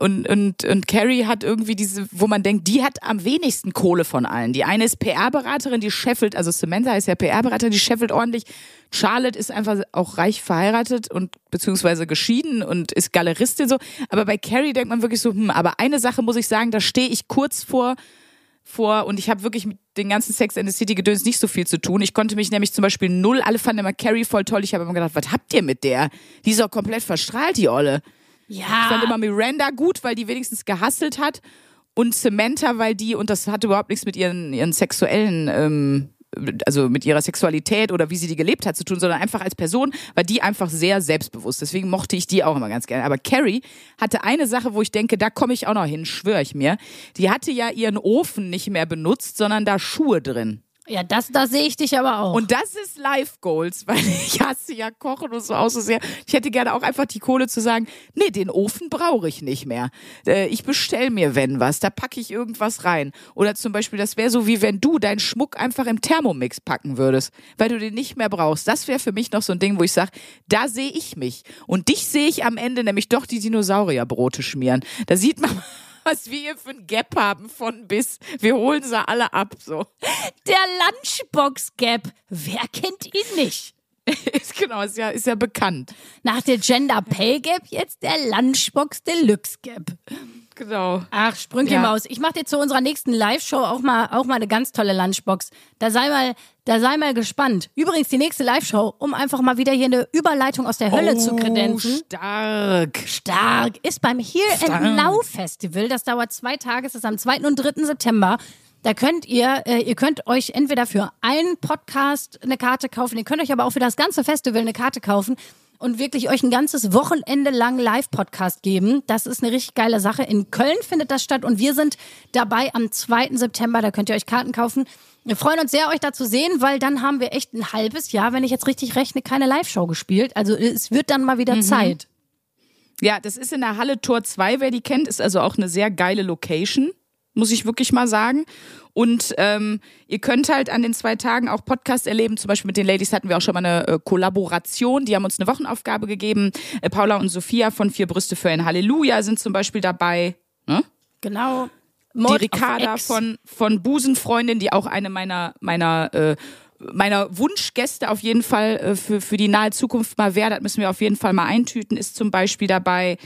und, und, und Carrie hat irgendwie diese, wo man denkt, die hat am wenigsten Kohle von allen. Die eine ist PR-Beraterin, die scheffelt, also Samantha ist ja PR-Beraterin, die scheffelt ordentlich. Charlotte ist einfach auch reich verheiratet und beziehungsweise geschieden und ist Galeristin so. Aber bei Carrie denkt man wirklich so, hm, aber eine Sache muss ich sagen, da stehe ich kurz vor, vor und ich habe wirklich mit den ganzen Sex and the City Gedöns nicht so viel zu tun. Ich konnte mich nämlich zum Beispiel null, alle fanden immer Carrie voll toll. Ich habe immer gedacht, was habt ihr mit der? Die ist doch komplett verstrahlt, die Olle. Ich fand Ja, immer Miranda gut, weil die wenigstens gehustelt hat. und Samantha, weil die, und das hatte überhaupt nichts mit ihren, ihren sexuellen ähm, also mit ihrer Sexualität oder wie sie die gelebt hat zu tun, sondern einfach als Person war die einfach sehr selbstbewusst. Deswegen mochte ich die auch immer ganz gerne. Aber Carrie hatte eine Sache, wo ich denke, da komme ich auch noch hin, schwöre ich mir. Die hatte ja ihren Ofen nicht mehr benutzt, sondern da Schuhe drin. Ja, das, da sehe ich dich aber auch. Und das ist Life Goals, weil ich hasse ja Kochen und so aus so sehr. Ich hätte gerne auch einfach die Kohle zu sagen, nee, den Ofen brauche ich nicht mehr. Äh, ich bestell mir, wenn was, da packe ich irgendwas rein. Oder zum Beispiel, das wäre so wie wenn du deinen Schmuck einfach im Thermomix packen würdest, weil du den nicht mehr brauchst. Das wäre für mich noch so ein Ding, wo ich sage, da sehe ich mich. Und dich sehe ich am Ende nämlich doch die Dinosaurierbrote schmieren. Da sieht man was wir hier für ein Gap haben von bis. Wir holen sie alle ab, so. Der Lunchbox-Gap. Wer kennt ihn nicht? ist genau, ist ja, ist ja bekannt. Nach der Gender Pay Gap jetzt der Lunchbox Deluxe Gap. Genau. Ach, Sprünkelmaus. Ja. Ich mache dir zu unserer nächsten Live-Show auch mal, auch mal eine ganz tolle Lunchbox. Da sei mal, da sei mal gespannt. Übrigens, die nächste Live-Show, um einfach mal wieder hier eine Überleitung aus der Hölle oh, zu kredenzen. Stark. Stark. Ist beim Here stark. and Now Festival. Das dauert zwei Tage. Es ist am 2. und 3. September. Da könnt ihr, äh, ihr könnt euch entweder für einen Podcast eine Karte kaufen, ihr könnt euch aber auch für das ganze Festival eine Karte kaufen und wirklich euch ein ganzes Wochenende lang Live-Podcast geben. Das ist eine richtig geile Sache. In Köln findet das statt und wir sind dabei am 2. September. Da könnt ihr euch Karten kaufen. Wir freuen uns sehr, euch da zu sehen, weil dann haben wir echt ein halbes Jahr, wenn ich jetzt richtig rechne, keine Live-Show gespielt. Also es wird dann mal wieder mhm. Zeit. Ja, das ist in der Halle Tor 2, wer die kennt, ist also auch eine sehr geile Location muss ich wirklich mal sagen. Und ähm, ihr könnt halt an den zwei Tagen auch Podcasts erleben. Zum Beispiel mit den Ladies hatten wir auch schon mal eine äh, Kollaboration. Die haben uns eine Wochenaufgabe gegeben. Äh, Paula und Sophia von Vier Brüste für ein Halleluja sind zum Beispiel dabei. Ne? Genau. Mord die Ricarda von, von Busenfreundin, die auch eine meiner, meiner äh, meiner Wunschgäste auf jeden Fall äh, für, für die nahe Zukunft mal wäre, das müssen wir auf jeden Fall mal eintüten, ist zum Beispiel dabei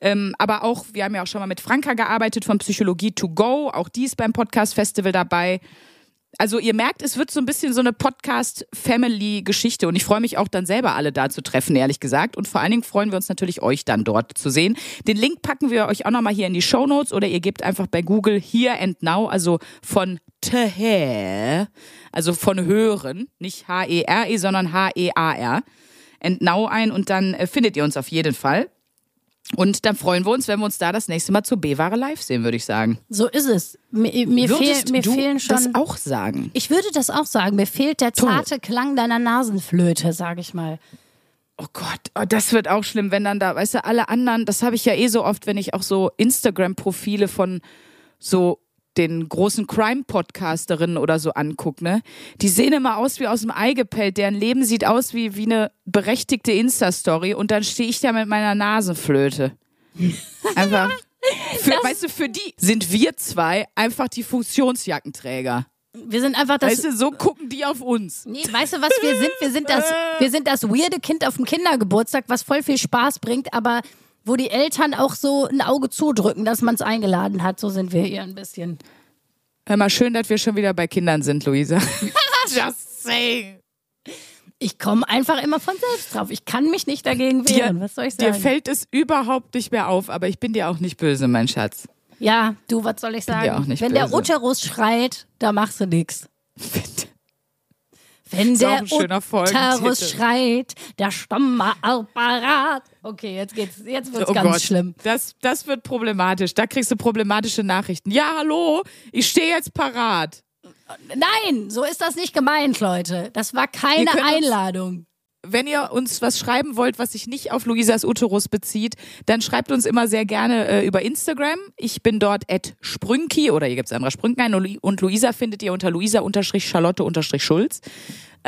ähm, aber auch, wir haben ja auch schon mal mit Franka gearbeitet von Psychologie to Go. Auch die ist beim Podcast Festival dabei. Also ihr merkt, es wird so ein bisschen so eine Podcast-Family-Geschichte und ich freue mich auch dann selber alle da zu treffen, ehrlich gesagt. Und vor allen Dingen freuen wir uns natürlich, euch dann dort zu sehen. Den Link packen wir euch auch nochmal hier in die Show Notes oder ihr gebt einfach bei Google Here and Now, also von Teher, also von Hören, nicht H-E-R-E, -E, sondern H-E-A-R, and Now ein und dann äh, findet ihr uns auf jeden Fall. Und dann freuen wir uns, wenn wir uns da das nächste Mal zur B-Ware live sehen, würde ich sagen. So ist es. Mir, mir, fehl, mir du fehlen schon. das auch sagen? Ich würde das auch sagen. Mir fehlt der zarte Toll. Klang deiner Nasenflöte, sage ich mal. Oh Gott, oh, das wird auch schlimm, wenn dann da, weißt du, alle anderen, das habe ich ja eh so oft, wenn ich auch so Instagram-Profile von so den großen Crime-Podcasterinnen oder so angucke, ne? Die sehen immer aus wie aus dem Ei gepellt. Deren Leben sieht aus wie, wie eine berechtigte Insta-Story und dann stehe ich da mit meiner Nasenflöte. Einfach. Für, weißt du, für die sind wir zwei einfach die Funktionsjackenträger. Wir sind einfach das. Weißt du, so gucken die auf uns. Nee, weißt du, was wir sind? Wir sind das, wir sind das weirde Kind auf dem Kindergeburtstag, was voll viel Spaß bringt, aber wo die Eltern auch so ein Auge zudrücken, dass man es eingeladen hat. So sind wir hier ein bisschen. Hör mal, schön, dass wir schon wieder bei Kindern sind, Luisa. Just saying. Ich komme einfach immer von selbst drauf. Ich kann mich nicht dagegen wehren. Dir, was soll ich sagen? Dir fällt es überhaupt nicht mehr auf, aber ich bin dir auch nicht böse, mein Schatz. Ja, du, was soll ich sagen? Bin dir auch nicht Wenn böse. der Uterus schreit, da machst du nichts. Wenn der Uterus schreit, der Stommaapparat. Okay, jetzt geht's, jetzt wird's oh ganz Gott. schlimm. Das, das wird problematisch. Da kriegst du problematische Nachrichten. Ja, hallo, ich stehe jetzt parat. Nein, so ist das nicht gemeint, Leute. Das war keine Einladung wenn ihr uns was schreiben wollt, was sich nicht auf Luisas Uterus bezieht, dann schreibt uns immer sehr gerne äh, über Instagram. Ich bin dort at Sprünki oder hier gibt es Sandra Sprünken und Luisa findet ihr unter Luisa-Charlotte-Schulz.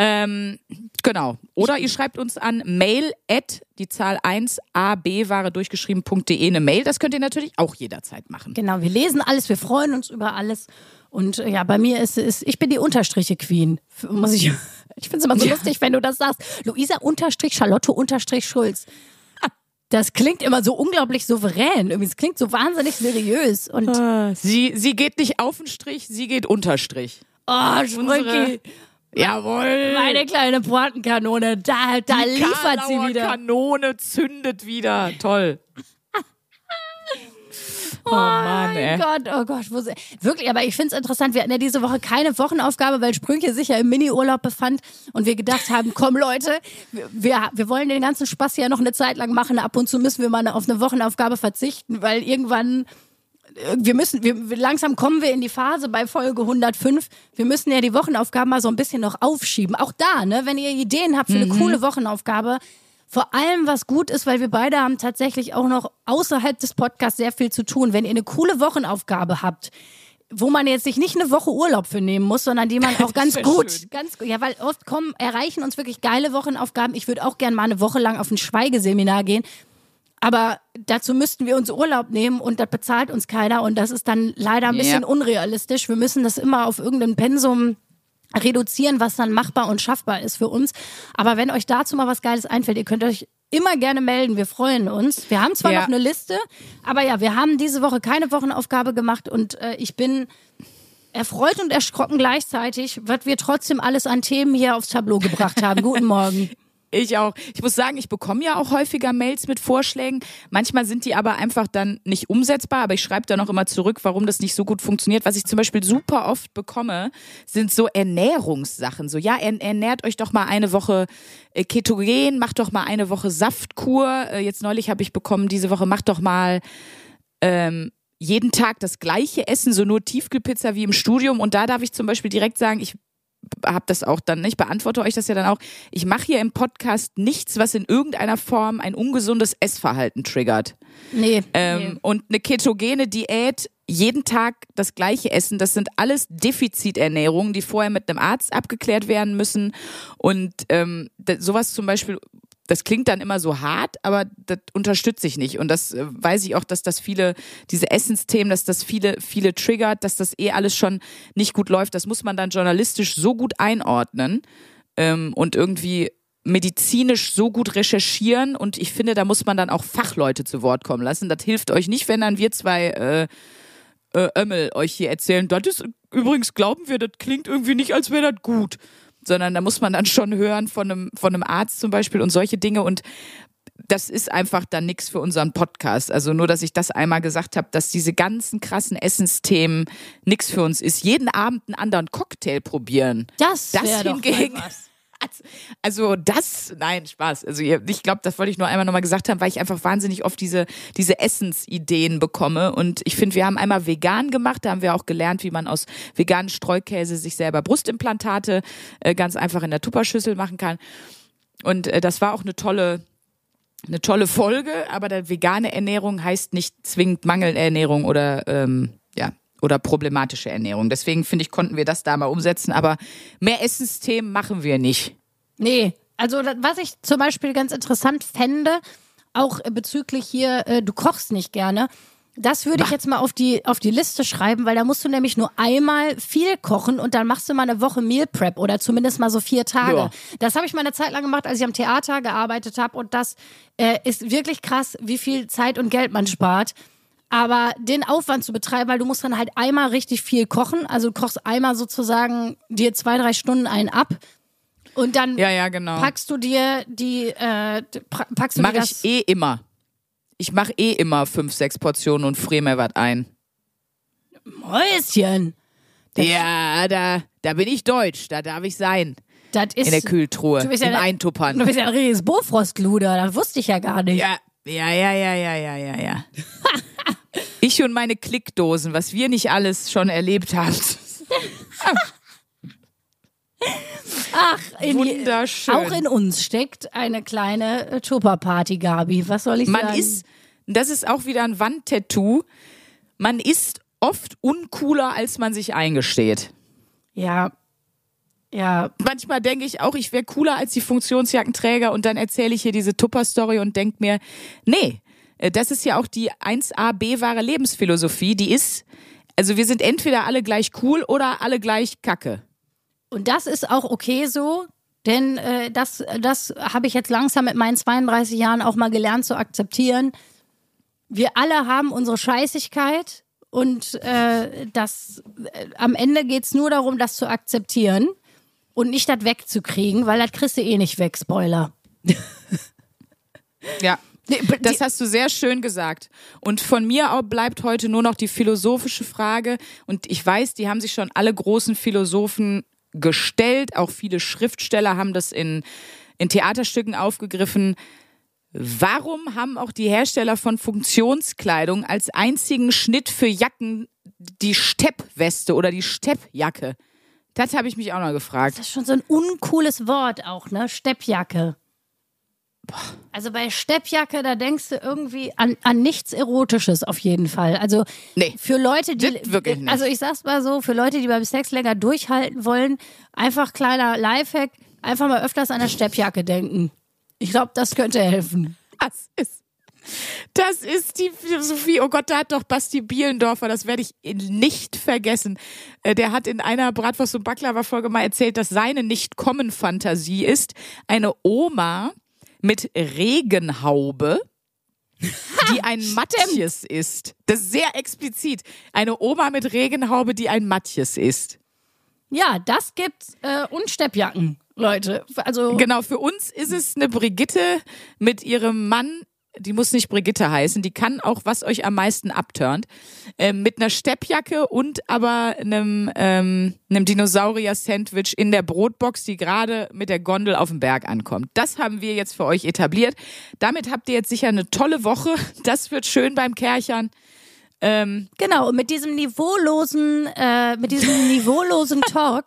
Ähm, genau. Oder ihr schreibt uns an mail at die Zahl 1 abware durchgeschrieben.de eine Mail. Das könnt ihr natürlich auch jederzeit machen. Genau, wir lesen alles, wir freuen uns über alles. Und äh, ja, bei mir ist es, ich bin die Unterstriche Queen. Muss ich, ich finde es immer so ja. lustig, wenn du das sagst. Luisa Unterstrich Charlotte Unterstrich Schulz. Das klingt immer so unglaublich souverän. Es klingt so wahnsinnig seriös. Und ah, sie, sie geht nicht auf den Strich, sie geht Unterstrich. Oh, Sprünki. Jawohl. Meine kleine Portenkanone, da, da Die liefert sie wieder. Kanone zündet wieder. Toll. Oh Mann, ey. Mein Gott, oh Gott. Wo, wirklich, aber ich finde es interessant. Wir hatten ja diese Woche keine Wochenaufgabe, weil Sprünche sich ja im Mini-Urlaub befand und wir gedacht haben, komm Leute, wir, wir wollen den ganzen Spaß ja noch eine Zeit lang machen. Ab und zu müssen wir mal auf eine Wochenaufgabe verzichten, weil irgendwann wir müssen, wir, langsam kommen wir in die Phase bei Folge 105. Wir müssen ja die Wochenaufgaben mal so ein bisschen noch aufschieben. Auch da, ne, wenn ihr Ideen habt für eine Mhm. coole Wochenaufgabe, vor allem was gut ist, weil wir beide haben tatsächlich auch noch außerhalb des Podcasts sehr viel zu tun. Wenn ihr eine coole Wochenaufgabe habt, wo man jetzt sich nicht eine Woche Urlaub für nehmen muss, sondern die man auch ganz gut, schön. ganz gut, ja, weil oft kommen, erreichen uns wirklich geile Wochenaufgaben. Ich würde auch gerne mal eine Woche lang auf ein Schweigeseminar gehen. Aber dazu müssten wir uns Urlaub nehmen und das bezahlt uns keiner und das ist dann leider ein Ja. bisschen unrealistisch. Wir müssen das immer auf irgendein Pensum reduzieren, was dann machbar und schaffbar ist für uns. Aber wenn euch dazu mal was Geiles einfällt, ihr könnt euch immer gerne melden. Wir freuen uns. Wir haben zwar Ja. noch eine Liste, aber ja, wir haben diese Woche keine Wochenaufgabe gemacht und äh, ich bin erfreut und erschrocken gleichzeitig, was wir trotzdem alles an Themen hier aufs Tableau gebracht haben. Guten Morgen. Ich auch. Ich muss sagen, ich bekomme ja auch häufiger Mails mit Vorschlägen. Manchmal sind die aber einfach dann nicht umsetzbar, aber ich schreibe dann auch immer zurück, warum das nicht so gut funktioniert. Was ich zum Beispiel super oft bekomme, sind so Ernährungssachen. So, ja, er, ernährt euch doch mal eine Woche äh, ketogen, macht doch mal eine Woche Saftkur. Äh, Jetzt neulich habe ich bekommen, diese Woche macht doch mal ähm, jeden Tag das gleiche Essen, so nur Tiefkühlpizza wie im Studium. Und da darf ich zum Beispiel direkt sagen, ich habe das auch dann, ich beantworte euch das ja dann auch. Ich mache hier im Podcast nichts, was in irgendeiner Form ein ungesundes Essverhalten triggert. Nee. Ähm, nee. Und eine ketogene Diät, jeden Tag das gleiche essen, das sind alles Defiziternährungen, die vorher mit einem Arzt abgeklärt werden müssen. Und ähm, sowas zum Beispiel, das klingt dann immer so hart, aber das unterstütze ich nicht. Und das äh, weiß ich auch, dass das viele, diese Essensthemen, dass das viele, viele triggert, dass das eh alles schon nicht gut läuft. Das muss man dann journalistisch so gut einordnen ähm, und irgendwie medizinisch so gut recherchieren und ich finde, da muss man dann auch Fachleute zu Wort kommen lassen. Das hilft euch nicht, wenn dann wir zwei äh, äh, Ömmel euch hier erzählen. Das ist übrigens, glauben wir, das klingt irgendwie nicht, als wäre das gut. Sondern da muss man dann schon hören von einem, von einem Arzt zum Beispiel und solche Dinge und das ist einfach dann nichts für unseren Podcast. Also nur, dass ich das einmal gesagt habe, dass diese ganzen krassen Essensthemen nichts für uns ist. Jeden Abend einen anderen Cocktail probieren. Das, Das wär doch mal hingegen. was. Also das, nein, Spaß. Also ich glaube, das wollte ich nur einmal nochmal gesagt haben, weil ich einfach wahnsinnig oft diese, diese Essensideen bekomme. Und ich finde, wir haben einmal vegan gemacht, da haben wir auch gelernt, wie man aus veganen Streukäse sich selber Brustimplantate äh, ganz einfach in der Tupperschüssel machen kann. Und äh, das war auch eine tolle, eine tolle Folge, aber der vegane Ernährung heißt nicht zwingend Mangelernährung oder ähm, ja oder problematische Ernährung. Deswegen finde ich, konnten wir das da mal umsetzen, aber mehr Essensthemen machen wir nicht. Nee, also was ich zum Beispiel ganz interessant fände, auch bezüglich hier, äh, du kochst nicht gerne, das würde ich jetzt mal auf die, auf die Liste schreiben, weil da musst du nämlich nur einmal viel kochen und dann machst du mal eine Woche Meal Prep oder zumindest mal so vier Tage. Ja. Das habe ich mal eine Zeit lang gemacht, als ich am Theater gearbeitet habe und das äh, ist wirklich krass, wie viel Zeit und Geld man spart. Aber den Aufwand zu betreiben, weil du musst dann halt einmal richtig viel kochen. Also du kochst einmal sozusagen dir zwei, drei Stunden einen ab. Und dann Ja, ja, genau. packst du dir die, äh, packst du dir Mache das. ich eh immer. Ich mache eh immer fünf, sechs Portionen und friere mir was ein. Mäuschen. Ja, da, da bin ich deutsch, da darf ich sein. Das ist. In der Kühltruhe, Du bist ja im Eintuppern. Du bist ja ein riesiges Bofrostluder, das wusste ich ja gar nicht. Ja, ja, ja, ja, ja, ja, ja, ja. ich und meine Klickdosen, was wir nicht alles schon erlebt haben. Ach, in, Wunderschön. Auch in uns steckt eine kleine äh, Tupper-Party, Gabi. Was soll ich Man sagen? ist, das ist auch wieder ein Wandtattoo, man ist oft uncooler, als man sich eingesteht. Ja. Ja. Manchmal denke ich auch, ich wäre cooler als die Funktionsjackenträger und dann erzähle ich hier diese Tupper-Story und denke mir, nee, das ist ja auch die 1A-B-wahre Lebensphilosophie, die ist, also wir sind entweder alle gleich cool oder alle gleich kacke. Und das ist auch okay so, denn äh, das, das habe ich jetzt langsam mit meinen 32 Jahren auch mal gelernt zu akzeptieren. Wir alle haben unsere Scheißigkeit und äh, das äh, am Ende geht's nur darum, das zu akzeptieren und nicht das wegzukriegen, weil das kriegst du eh nicht weg, Spoiler. Ja. Das hast du sehr schön gesagt. Und von mir auch bleibt heute nur noch die philosophische Frage. Und ich weiß, die haben sich schon alle großen Philosophen gestellt. Auch viele Schriftsteller haben das in, in Theaterstücken aufgegriffen. Warum haben auch die Hersteller von Funktionskleidung als einzigen Schnitt für Jacken die Steppweste oder die Steppjacke? Das habe ich mich auch noch gefragt. Das ist schon so ein uncooles Wort auch, ne? Steppjacke. Also bei Steppjacke, da denkst du irgendwie an, an nichts Erotisches auf jeden Fall. Also nee, für Leute, die wirklich nicht. also ich sag's mal so, für Leute, die beim Sex länger durchhalten wollen, einfach kleiner Lifehack, einfach mal öfters an der Steppjacke denken. Ich glaube, das könnte helfen. Das ist das ist die Philosophie. Oh Gott, da hat doch Basti Bielendorfer, das werde ich nicht vergessen. Äh, der hat in einer Bratwurst- und Baklava-Folge mal erzählt, dass seine Nicht-Kommen-Fantasie ist, eine Oma mit Regenhaube, die ein Matjes ist. Das ist sehr explizit. Eine Oma mit Regenhaube, die ein Matjes ist. Ja, das gibt's äh, und Steppjacken, Leute. Also genau, für uns ist es eine Brigitte mit ihrem Mann die muss nicht Brigitte heißen, die kann auch, was euch am meisten abturnt, ähm, mit einer Steppjacke und aber einem, ähm, einem Dinosaurier-Sandwich in der Brotbox, die gerade mit der Gondel auf dem Berg ankommt. Das haben wir jetzt für euch etabliert. Damit habt ihr jetzt sicher eine tolle Woche. Das wird schön beim Kerchern. Ähm, genau, und mit diesem niveaulosen, äh, mit diesem niveaulosen Talk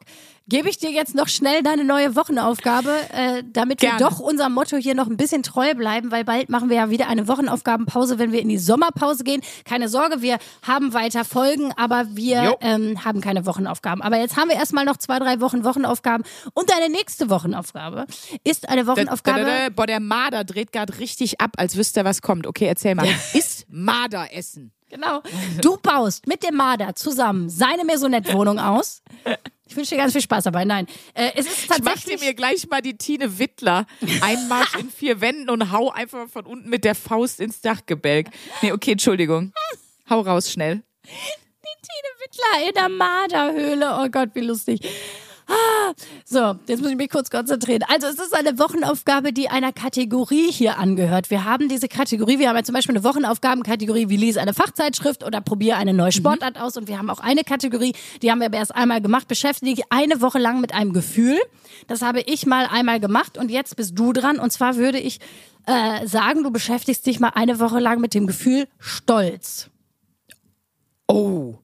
gebe ich dir jetzt noch schnell deine neue Wochenaufgabe, äh, damit Gerne. wir doch unserem Motto hier noch ein bisschen treu bleiben, weil bald machen wir ja wieder eine Wochenaufgabenpause, wenn wir in die Sommerpause gehen. Keine Sorge, wir haben weiter Folgen, aber wir ähm, haben keine Wochenaufgaben. Aber jetzt haben wir erstmal noch zwei, drei Wochen Wochenaufgaben. Und deine nächste Wochenaufgabe ist eine Wochenaufgabe. Da, da, da, boah, der Marder dreht gerade richtig ab, als wüsste er, was kommt. Okay, erzähl mal. ist Marder essen? Genau. Du baust mit dem Marder zusammen seine Maisonette-Wohnung aus. Ich wünsche dir ganz viel Spaß dabei. Nein, äh, es ist tatsächlich. Ich mach dir mir gleich mal die Tine Wittler. Einmarsch in vier Wänden und hau einfach von unten mit der Faust ins Dachgebälk. Nee, okay, Entschuldigung. Hau raus schnell. Die Tine Wittler in der Marderhöhle. Oh Gott, wie lustig. So, jetzt muss ich mich kurz konzentrieren. Also es ist eine Wochenaufgabe, die einer Kategorie hier angehört. Wir haben diese Kategorie, wir haben ja zum Beispiel eine Wochenaufgabenkategorie wie Lies eine Fachzeitschrift oder probiere eine neue Sportart mhm. aus. Und wir haben auch eine Kategorie, die haben wir aber erst einmal gemacht, beschäftige dich eine Woche lang mit einem Gefühl. Das habe ich mal einmal gemacht und jetzt bist du dran. Und zwar würde ich äh, sagen, du beschäftigst dich mal eine Woche lang mit dem Gefühl Stolz. Oh.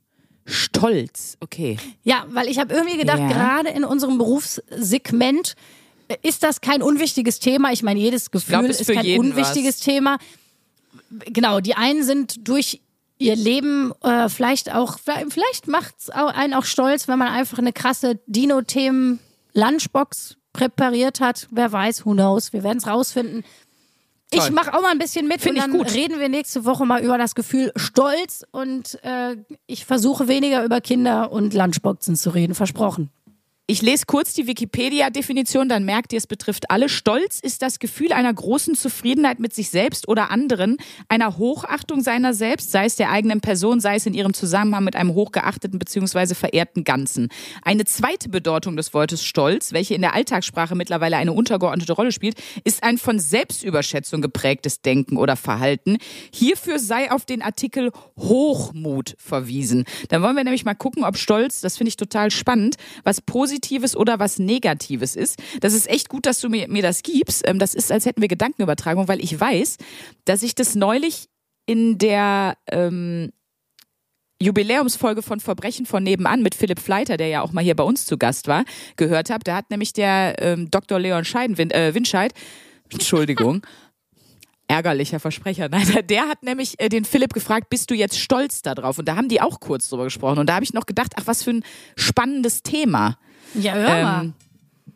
Stolz, okay. Ja, weil ich habe irgendwie gedacht, ja. gerade in unserem Berufssegment äh, ist das kein unwichtiges Thema. Ich meine, jedes Gefühl glaub, ist, ist kein unwichtiges was. Thema. Genau, die einen sind durch ihr Leben äh, vielleicht auch, vielleicht macht es einen auch stolz, wenn man einfach eine krasse Dino-Themen-Lunchbox präpariert hat. Wer weiß, who knows. Wir werden es rausfinden. Ich mache auch mal ein bisschen mit Find und dann gut. reden wir nächste Woche mal über das Gefühl Stolz und äh, ich versuche weniger über Kinder und Lunchboxen zu reden, versprochen. Ich lese kurz die Wikipedia-Definition, dann merkt ihr, es betrifft alle. Stolz ist das Gefühl einer großen Zufriedenheit mit sich selbst oder anderen, einer Hochachtung seiner selbst, sei es der eigenen Person, sei es in ihrem Zusammenhang mit einem hochgeachteten bzw. verehrten Ganzen. Eine zweite Bedeutung des Wortes Stolz, welche in der Alltagssprache mittlerweile eine untergeordnete Rolle spielt, ist ein von Selbstüberschätzung geprägtes Denken oder Verhalten. Hierfür sei auf den Artikel Hochmut verwiesen. Dann wollen wir nämlich mal gucken, ob Stolz, das finde ich total spannend, was positiv Positives oder was Negatives ist. Das ist echt gut, dass du mir, mir das gibst. Ähm, das ist, als hätten wir Gedankenübertragung, weil ich weiß, dass ich das neulich in der ähm, Jubiläumsfolge von Verbrechen von nebenan mit Philipp Fleiter, der ja auch mal hier bei uns zu Gast war, gehört habe. Da hat nämlich der ähm, Dr. Leon Scheidenwind, äh, Windscheid, Entschuldigung, ärgerlicher Versprecher. Nein, der hat nämlich äh, den Philipp gefragt, bist du jetzt stolz darauf? Und da haben die auch kurz drüber gesprochen. Und da habe ich noch gedacht, ach, was für ein spannendes Thema. Ja, hör mal. Ähm,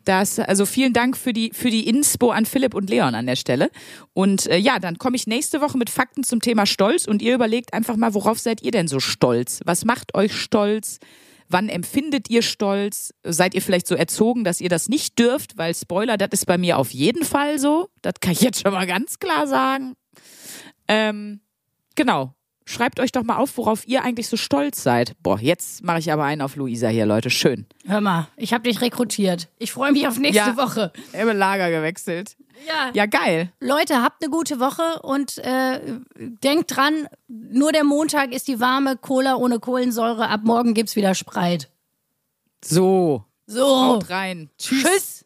das, also vielen Dank für die, für die Inspo an Philipp und Leon an der Stelle. Und äh, ja, dann komme ich nächste Woche mit Fakten zum Thema Stolz und ihr überlegt einfach mal, worauf seid ihr denn so stolz? Was macht euch stolz? Wann empfindet ihr Stolz? Seid ihr vielleicht so erzogen, dass ihr das nicht dürft? Weil Spoiler, das ist bei mir auf jeden Fall so. Das kann ich jetzt schon mal ganz klar sagen. Ähm, genau. Schreibt euch doch mal auf, worauf ihr eigentlich so stolz seid. Boah, jetzt mache ich aber einen auf Luisa hier, Leute. Schön. Hör mal, ich habe dich rekrutiert. Ich freue mich auf nächste Ja. Woche. Im Lager gewechselt. Ja. Ja, geil. Leute, habt eine gute Woche und äh, denkt dran, nur der Montag ist die warme Cola ohne Kohlensäure. Ab morgen gibt's wieder Spreit. So. So. Haut rein. Tschüss.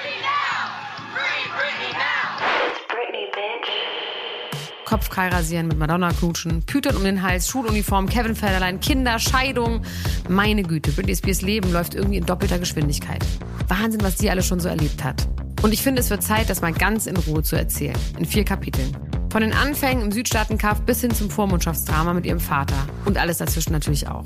Kopfkei rasieren, mit Madonna knutschen, Pütern um den Hals, Schuluniform, Kevin Federlein, Kinder, Scheidung. Meine Güte, Britney Spears Leben läuft irgendwie in doppelter Geschwindigkeit. Wahnsinn, was die alles schon so erlebt hat. Und ich finde, es wird Zeit, das mal ganz in Ruhe zu erzählen. In vier Kapiteln. Von den Anfängen im Südstaatenkampf bis hin zum Vormundschaftsdrama mit ihrem Vater. Und alles dazwischen natürlich auch.